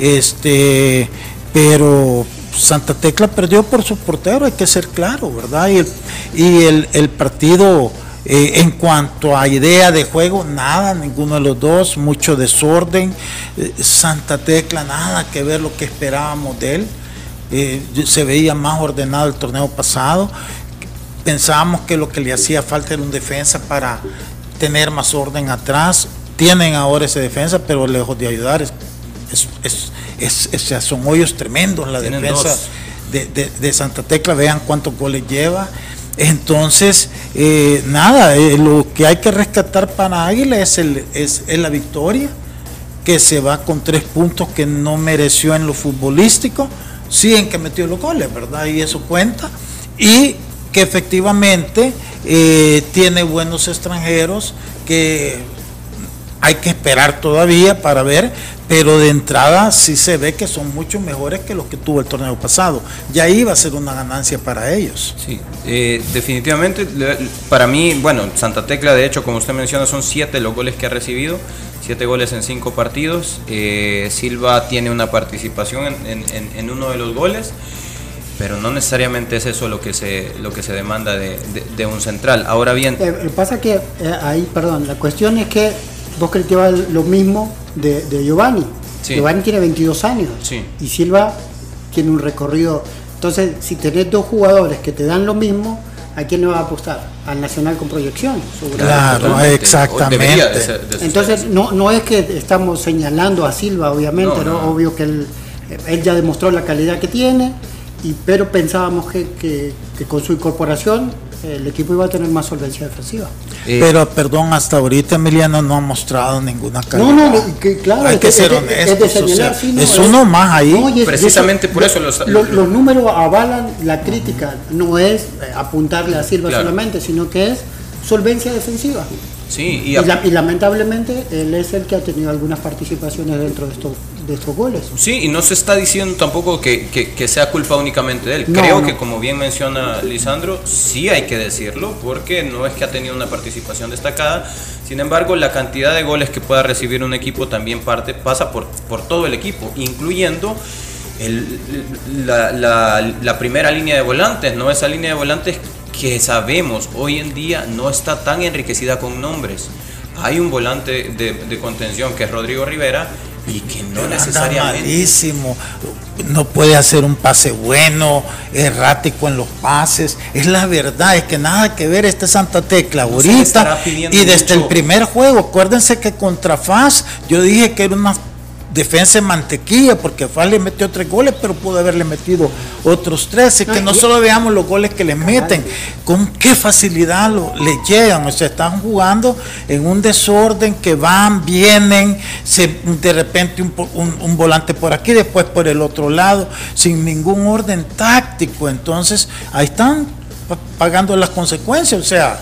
este, pero Santa Tecla perdió por su portero, hay que ser claro, ¿verdad? Y el, y el, el partido, eh, en cuanto a idea de juego, nada, ninguno de los dos, mucho desorden. Eh, Santa Tecla, nada que ver lo que esperábamos de él. Eh, se veía más ordenado el torneo pasado. Pensábamos que lo que le hacía falta era un defensa para tener más orden atrás. Tienen ahora ese defensa, pero lejos de ayudar. Es, es, es, es son hoyos tremendos la Tienen defensa de, de- de Santa Tecla. Vean cuántos goles lleva. Entonces, eh, nada, eh, lo que hay que rescatar para Águila es, el, es, es la victoria, que se va con tres puntos que no mereció en lo futbolístico, sí en que metió los goles, ¿verdad? Y eso cuenta. Y que efectivamente eh, tiene buenos extranjeros que hay que esperar todavía para ver, pero de entrada sí se ve que son mucho mejores que los que tuvo el torneo pasado. Ya iba a ser una ganancia para ellos. Sí, eh, definitivamente, para mí, bueno, Santa Tecla, de hecho, como usted menciona, son siete los goles que ha recibido, siete goles en cinco partidos. Eh, Silva tiene una participación en, en- en- uno de los goles. pero no necesariamente es eso lo que se, lo que se demanda de, de, un central. Ahora bien... Eh, pasa que, eh, ahí, perdón, la cuestión es que vos criticabas lo mismo de, de Giovanni. Giovanni tiene 22 años y Silva tiene un recorrido. Entonces, si tenés dos jugadores que te dan lo mismo, ¿a quién le va a apostar? Al Nacional con proyección. Claro, exactamente. Entonces, no, no es que estamos señalando a Silva, obviamente, no, obvio que él, él ya demostró la calidad que tiene pero pensábamos que, con su incorporación el equipo iba a tener más solvencia defensiva. Eh, pero perdón, hasta ahorita Emiliano no ha mostrado ninguna calidad. No, no, claro, hay que, ser Es, uno más ahí. Precisamente por eso los, los, números avalan la crítica. No es eh, apuntarle a Silva solamente, sino que es solvencia defensiva. Sí, y, y, lamentablemente él es el que ha tenido algunas participaciones dentro de estos de estos goles. Sí, y no se está diciendo tampoco que, que, sea culpa únicamente de él. Creo que, como bien menciona Lisandro, sí hay que decirlo, porque no es que ha tenido una participación destacada. Sin embargo, la cantidad de goles que pueda recibir un equipo también parte, pasa por, por todo el equipo, incluyendo el, la, la, la primera línea de volantes, ¿no? Esa línea de volantes que sabemos hoy en día no está tan enriquecida con nombres. Hay un volante de, de, contención que es Rodrigo Rivera y que no necesariamente. Malísimo. No puede hacer un pase bueno, errático en los pases. Es la verdad, es que nada que ver este Santa Tecla ahorita. Y desde el primer juego, acuérdense que contra FAS yo dije que era una defensa en mantequilla, porque Faz le metió tres goles, pero pudo haberle metido otros tres. Y que no solo veamos los goles que le meten, con qué facilidad lo, le llegan. O sea, están jugando en un desorden que van, vienen, se, de repente un, un volante por aquí, después por el otro lado, sin ningún orden táctico. Entonces, ahí están pagando las consecuencias. O sea,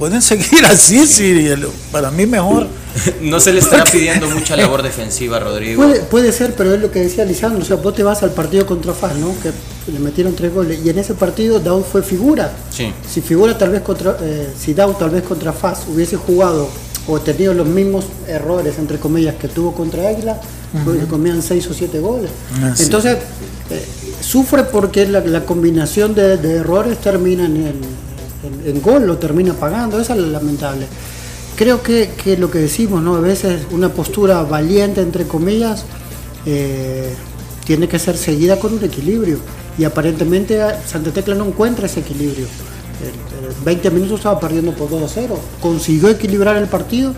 pueden seguir así, sí, para mí mejor. No se le estará pidiendo mucha labor defensiva, Rodrigo. Puede, ser, pero es lo que decía Lisandro, o sea, vos te vas al partido contra FAS, ¿no? Que le metieron tres goles, y en ese partido Dow fue figura. Sí. Si figura tal vez contra, eh, si Dow tal vez contra FAS hubiese jugado o tenido los mismos errores, entre comillas, que tuvo contra Águila, le comían seis o siete goles. Ah, Entonces, eh, sufre porque la, combinación de, de errores termina en el en, gol lo termina pagando, eso es lamentable. Creo que, que, lo que decimos, ¿no? A veces una postura valiente, entre comillas, eh, tiene que ser seguida con un equilibrio. Y aparentemente Santa Tecla no encuentra ese equilibrio. 20 minutos estaba perdiendo por 2 a 0. Consiguió equilibrar el partido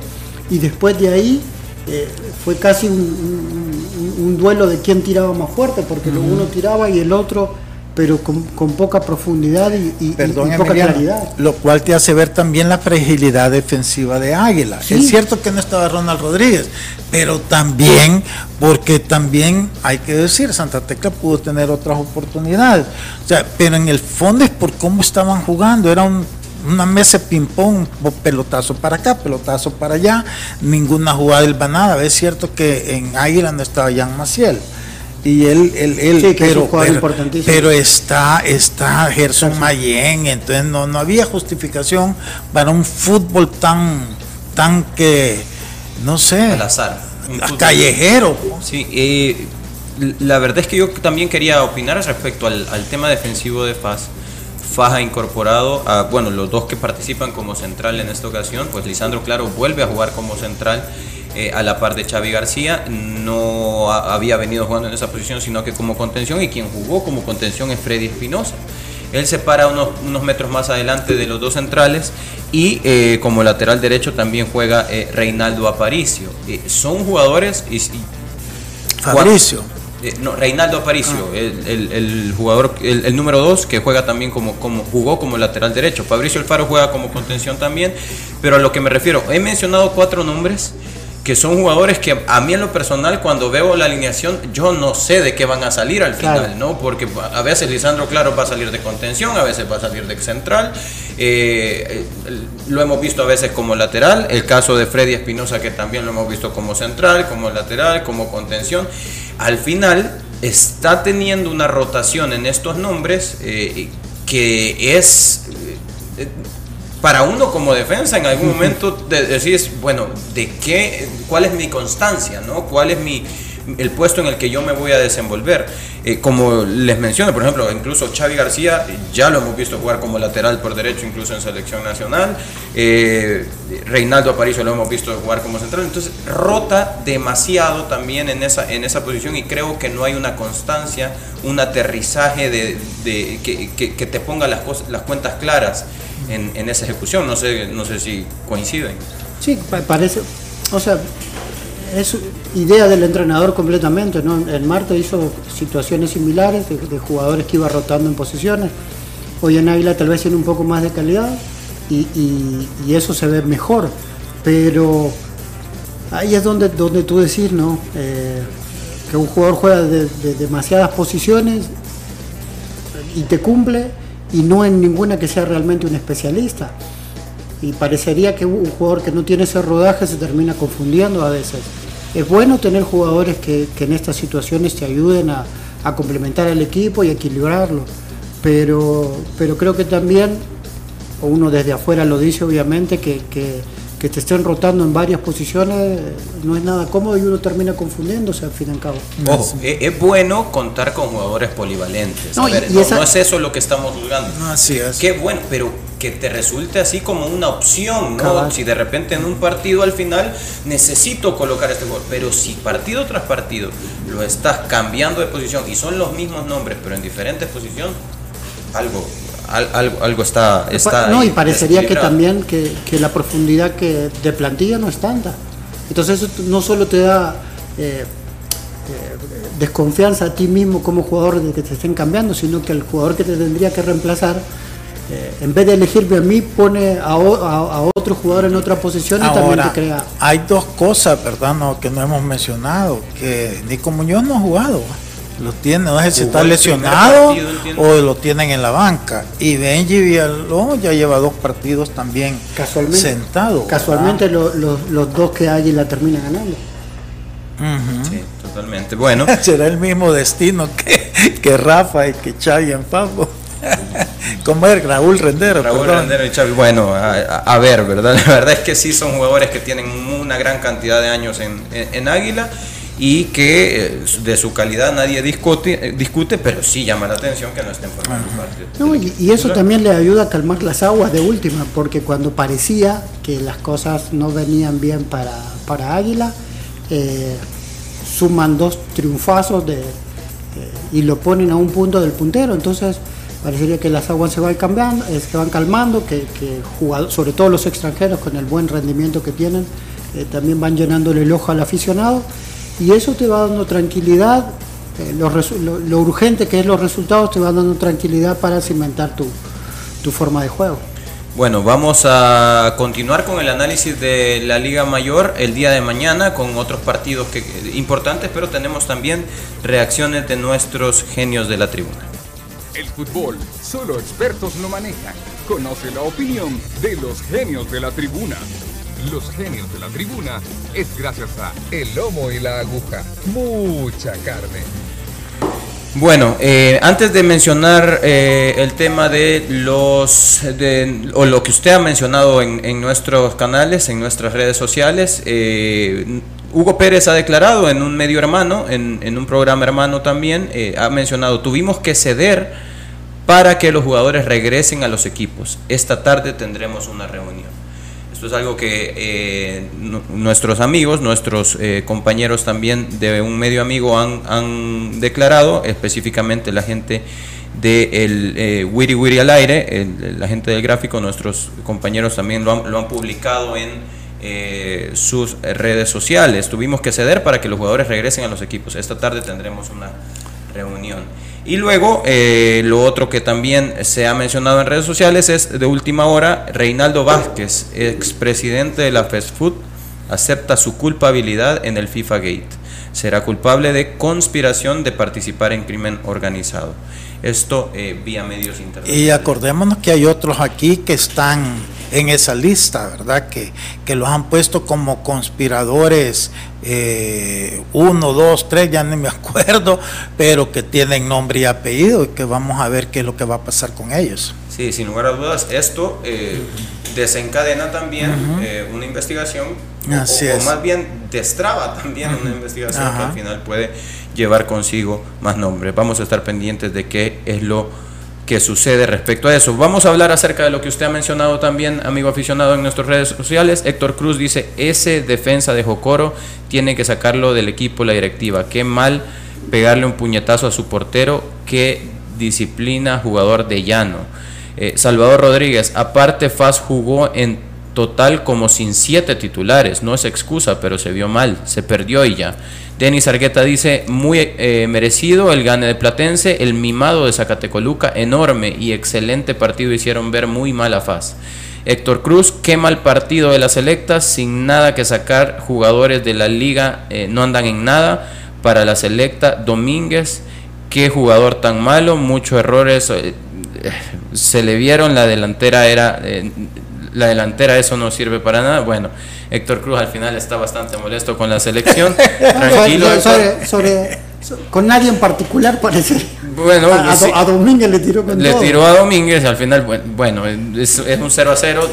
y después de ahí eh, fue casi un, duelo de quién tiraba más fuerte, porque uno tiraba y el otro pero con, poca profundidad y, poca claridad. Lo cual te hace ver también la fragilidad defensiva de Águila. Es cierto que no estaba Ronald Rodríguez, pero también, porque también hay que decir, Santa Tecla pudo tener otras oportunidades. O sea, pero en el fondo es por cómo estaban jugando, era una mesa de ping-pong, pelotazo para acá, pelotazo para allá, ninguna jugada del banada. Es cierto que en Águila no estaba Jan Maciel y él, él, él pero, pero, está, está Gerson Mayen, entonces no, no había justificación para un fútbol tan, tan que, no sé, al azar, callejero. Sí, la verdad es que yo también quería opinar respecto al, al tema defensivo de FAS. FAS ha incorporado a, bueno, los dos que participan como central en esta ocasión, pues Lisandro Claro vuelve a jugar como central eh, a la par de Xavi García. No había venido jugando en esa posición, sino que como contención, y quien jugó como contención es Freddy Espinosa. Él se para unos, unos, metros más adelante de los dos centrales y eh, como lateral derecho también juega eh, Reinaldo Aparicio. son jugadores y, Fabricio. no, Reinaldo Aparicio, ah. el, jugador, el, número dos que juega también como, como jugó como lateral derecho. Fabricio Alfaro juega como contención también, pero a lo que me refiero, he mencionado cuatro nombres que son jugadores que a mí en lo personal cuando veo la alineación yo no sé de qué van a salir al final, ¿no? Porque a veces Lisandro Claro va a salir de contención, a veces va a salir de central, eh, lo hemos visto a veces como lateral, el caso de Freddy Espinosa que también lo hemos visto como central, como lateral, como contención. Al final está teniendo una rotación en estos nombres eh, que es... Eh, para uno como defensa en algún momento de, decís, bueno, ¿de qué, cuál es mi constancia, ¿no? ¿Cuál es mi, el puesto en el que yo me voy a desenvolver. Eh, como les menciono, por ejemplo, incluso Xavi García ya lo hemos visto jugar como lateral por derecho, incluso en selección nacional. Eh, Reinaldo Aparicio lo hemos visto jugar como central. Entonces rota demasiado también en esa, en esa posición y creo que no hay una constancia, un aterrizaje de, que, te ponga las, cosas, las cuentas claras en, esa ejecución. No sé, no sé si coinciden. Sí, parece, o sea, es idea del entrenador completamente, ¿no? El Marte hizo situaciones similares de, jugadores que iba rotando en posiciones. Hoy en Águila tal vez tiene un poco más de calidad y, eso se ve mejor. Pero ahí es donde, donde tú decís, ¿no? Eh, que un jugador juega de, demasiadas posiciones y te cumple y no en ninguna que sea realmente un especialista. Y parecería que un jugador que no tiene ese rodaje se termina confundiendo a veces es bueno tener jugadores que, en estas situaciones te ayuden a, complementar al equipo y equilibrarlo, pero, pero creo que también, uno desde afuera lo dice obviamente, que, que te estén rotando en varias posiciones no es nada cómodo y uno termina confundiéndose al fin y al cabo. Ojo, es, bueno contar con jugadores polivalentes. No, es eso lo que estamos juzgando. No, así es. Qué bueno, pero que te resulte así como una opción, ¿no? Si de repente en un partido al final necesito colocar este gol, pero si partido tras partido lo estás cambiando de posición y son los mismos nombres, pero en diferentes posiciones, algo algo, algo está, está no y parecería que también que, la profundidad que de plantilla no es tanta. Entonces eso no solo te da eh, eh, desconfianza a ti mismo como jugador de que te estén cambiando sino que el jugador que te tendría que reemplazar eh, en vez de elegirme a mí pone a, otro jugador en otra posición y también te crea. hay dos cosas verdad que no hemos mencionado que Nico Muñoz no ha jugado lo tiene, no sé si está lesionado o lo tienen en la banca. Y Benji Villalón ya lleva dos partidos también casualmente, sentado. Casualmente los dos que hay la termina ganando. Sí, totalmente. Bueno. Será el mismo destino que, que Rafa y que Xavi en Pablo. Como es Raúl Rendero. Raúl Rendero y Xavi. Bueno, a, ver, ¿verdad? La verdad es que sí son jugadores que tienen una gran cantidad de años en, en Águila y que eh, de su calidad nadie discute, eh, discute pero sí llama la atención que no estén formando parte. No, y, eso también le ayuda a calmar las aguas de última, porque cuando parecía que las cosas no venían bien para, para Águila, eh, suman dos triunfazos de, y lo ponen a un punto del puntero, entonces parecería que las aguas se van cambiando, se van calmando, que, que sobre todo los extranjeros con el buen rendimiento que tienen, también van llenándole el ojo al aficionado y eso te va dando tranquilidad, eh, lo, urgente que es los resultados te va dando tranquilidad para cimentar tu, tu forma de juego. Bueno, vamos a continuar con el análisis de la Liga Mayor el día de mañana con otros partidos que, importantes, pero tenemos también reacciones de nuestros genios de la tribuna. El fútbol, solo expertos lo manejan. Conoce la opinión de los genios de la tribuna. Los genios de la tribuna es gracias a El Lomo y la Aguja. Mucha carne. Bueno, eh, antes de mencionar eh, el tema de los, o lo que usted ha mencionado en, nuestros canales, en nuestras redes sociales, eh, Hugo Pérez ha declarado en un medio hermano, en, en un programa hermano también, ha mencionado, tuvimos que ceder para que los jugadores regresen a los equipos. Esta tarde tendremos una reunión. Esto es algo que eh, nuestros amigos, nuestros eh, compañeros también de un medio amigo han, declarado, específicamente la gente de el eh, Wiri Wiri al aire, la gente del gráfico, nuestros compañeros también lo han, lo han publicado en sus redes sociales. Tuvimos que ceder para que los jugadores regresen a los equipos. Esta tarde tendremos una reunión. Y luego, eh, lo otro que también se ha mencionado en redes sociales es de última hora, Reinaldo Vázquez, expresidente de la Fast Food, acepta su culpabilidad en el FIFA Gate. Será culpable de conspiración de participar en crimen organizado. Esto eh, vía medios internacionales. Y acordémonos que hay otros aquí que están en esa lista, ¿verdad? Que, que los han puesto como conspiradores, eh, uno, dos, tres, ya no me acuerdo, pero que tienen nombre y apellido y que vamos a ver qué es lo que va a pasar con ellos. Sí, sin lugar a dudas, esto eh, desencadena también una investigación Así o, más bien destraba también una investigación que al final puede llevar consigo más nombres. Vamos a estar pendientes de qué es lo que sucede respecto a eso. Vamos a hablar acerca de lo que usted ha mencionado también, amigo aficionado, en nuestras redes sociales. Héctor Cruz dice, ese defensa de Jocoro tiene que sacarlo del equipo la directiva. Qué mal pegarle un puñetazo a su portero, qué disciplina jugador de llano. Eh, Salvador Rodríguez, aparte Faz jugó en total como sin siete titulares, no es excusa, pero se vio mal, se perdió y ya. Denis Argueta dice, muy eh, merecido el gane de Platense, el mimado de Zacatecoluca, enorme y excelente partido hicieron ver muy mala faz. Héctor Cruz, qué mal partido de las selectas, sin nada que sacar, jugadores de la liga eh, no andan en nada. Para la selecta, Domínguez, qué jugador tan malo, muchos errores se le vieron, la delantera era la delantera eso no sirve para nada. Bueno, Héctor Cruz al final está bastante molesto con la selección. Tranquilo. sobre, sobre, con nadie en particular parece. Bueno, a, sí. a, Domínguez le tiró con Le todo. tiró a Domínguez, al final, bueno, es, es un 0 a 0.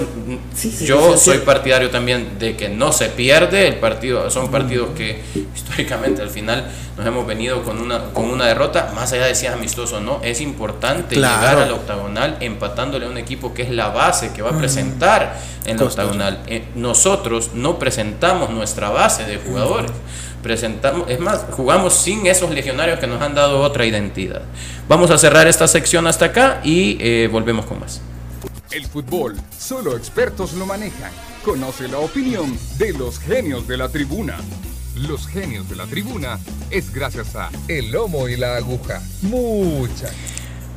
Sí, sí, Yo sí, soy sí. partidario también de que no se pierde el partido. Son partidos que históricamente al final nos hemos venido con una, con una derrota, más allá de si es amistoso o no. Es importante Claro. llegar al octagonal empatándole a un equipo que es la base que va a presentar en la Costa octagonal. Eh, nosotros no presentamos nuestra base de jugadores. Presentamos, es más, jugamos sin esos legionarios que nos han dado otra identidad. Vamos a cerrar esta sección hasta acá y eh, volvemos con más. El fútbol, solo expertos lo manejan. Conoce la opinión de los genios de la tribuna. Los genios de la tribuna es gracias a El Lomo y la Aguja. Mucha.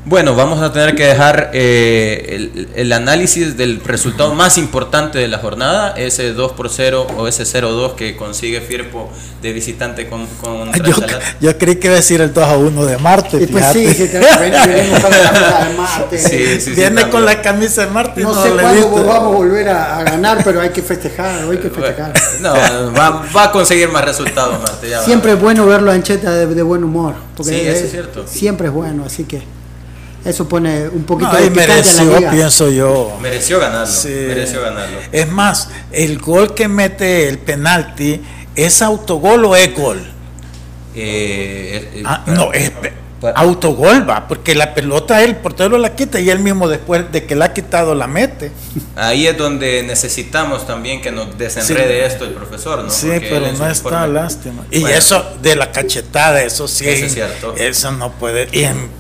Bueno, vamos a tener que dejar eh, el, el análisis del resultado más importante de la jornada, ese 2 por 0 o ese 0-2 que consigue Firpo de visitante con, con Yo, yo creí que iba a decir el 2 a 1 de Marte. Y pues sí, sí, te- venimos con la camisa de Marte. Sí, sí, sí, Viene con la camisa de Marte. No, no sé cuándo vamos a volver a, a ganar, pero hay que festejar, hay que festejar. No, va, va a conseguir más resultados, Marte. ya va. Siempre es bueno verlo a Ancheta de, de buen humor. Porque Sí, eso es- es cierto. Siempre es bueno, así que eso pone un poquito No, de picante a la mereció, liga. pienso yo. Mereció ganarlo. Sí. Mereció ganarlo. Es más, el gol que mete el penalti, ¿es autogol o es gol? Eh, eh, Ah, para- no, es para- autogol, va, porque la pelota el portero la quita y él mismo después de que la ha quitado la mete. Ahí es donde necesitamos también que nos desenrede esto el profesor, ¿no? Sí, Porque pero él en no está, informe- lástima. Y Bueno. eso de la cachetada, eso sí. Eso es cierto. Eso no puede. Y en-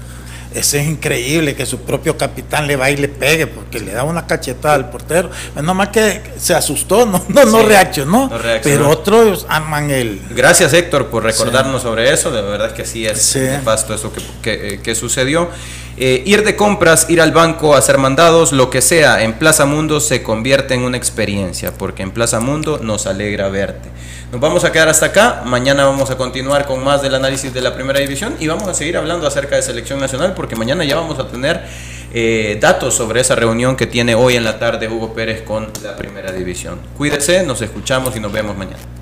eso es increíble que su propio capitán le va y le pegue porque le da una cachetada al portero. No más que se asustó, no, no, no Sí, reaccionó. no reaccionó. Pero otros aman el. Gracias Héctor por recordarnos sobre eso, de verdad que sí es Sí. nefasto eso que, que- que sucedió. Eh, ir de compras, ir al banco, hacer mandados, lo que sea, en Plaza Mundo se convierte en una experiencia, porque en Plaza Mundo nos alegra verte. Nos vamos a quedar hasta acá, mañana vamos a continuar con más del análisis de la primera división y vamos a seguir hablando acerca de selección nacional, porque mañana ya vamos a tener eh, datos sobre esa reunión que tiene hoy en la tarde Hugo Pérez con la primera división. Cuídese, nos escuchamos y nos vemos mañana.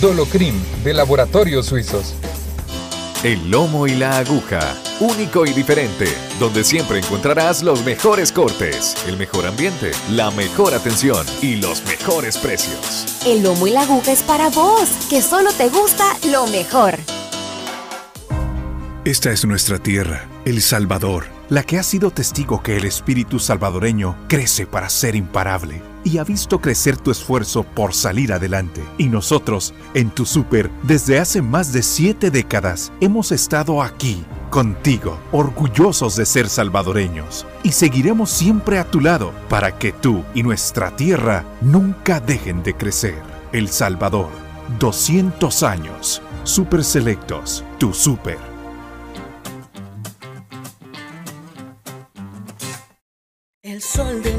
Dolocrim de Laboratorios Suizos. El lomo y la aguja, único y diferente, donde siempre encontrarás los mejores cortes, el mejor ambiente, la mejor atención y los mejores precios. El lomo y la aguja es para vos, que solo te gusta lo mejor. Esta es nuestra tierra, El Salvador, la que ha sido testigo que el espíritu salvadoreño crece para ser imparable y ha visto crecer tu esfuerzo por salir adelante. Y nosotros, en tu súper, desde hace más de siete décadas, hemos estado aquí, contigo, orgullosos de ser salvadoreños. Y seguiremos siempre a tu lado para que tú y nuestra tierra nunca dejen de crecer. El Salvador, 200 años. Super Selectos, tu súper. El sol de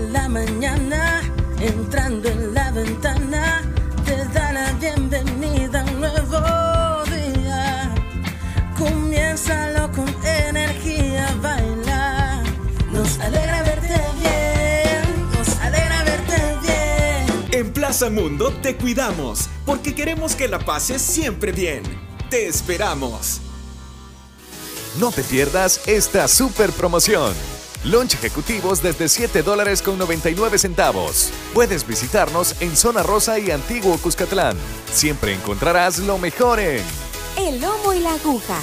Casa Mundo te cuidamos porque queremos que la pases siempre bien. Te esperamos. No te pierdas esta super promoción. Lunch ejecutivos desde 7 dólares con 99 centavos. Puedes visitarnos en Zona Rosa y Antiguo Cuscatlán. Siempre encontrarás lo mejor en El lomo y la aguja.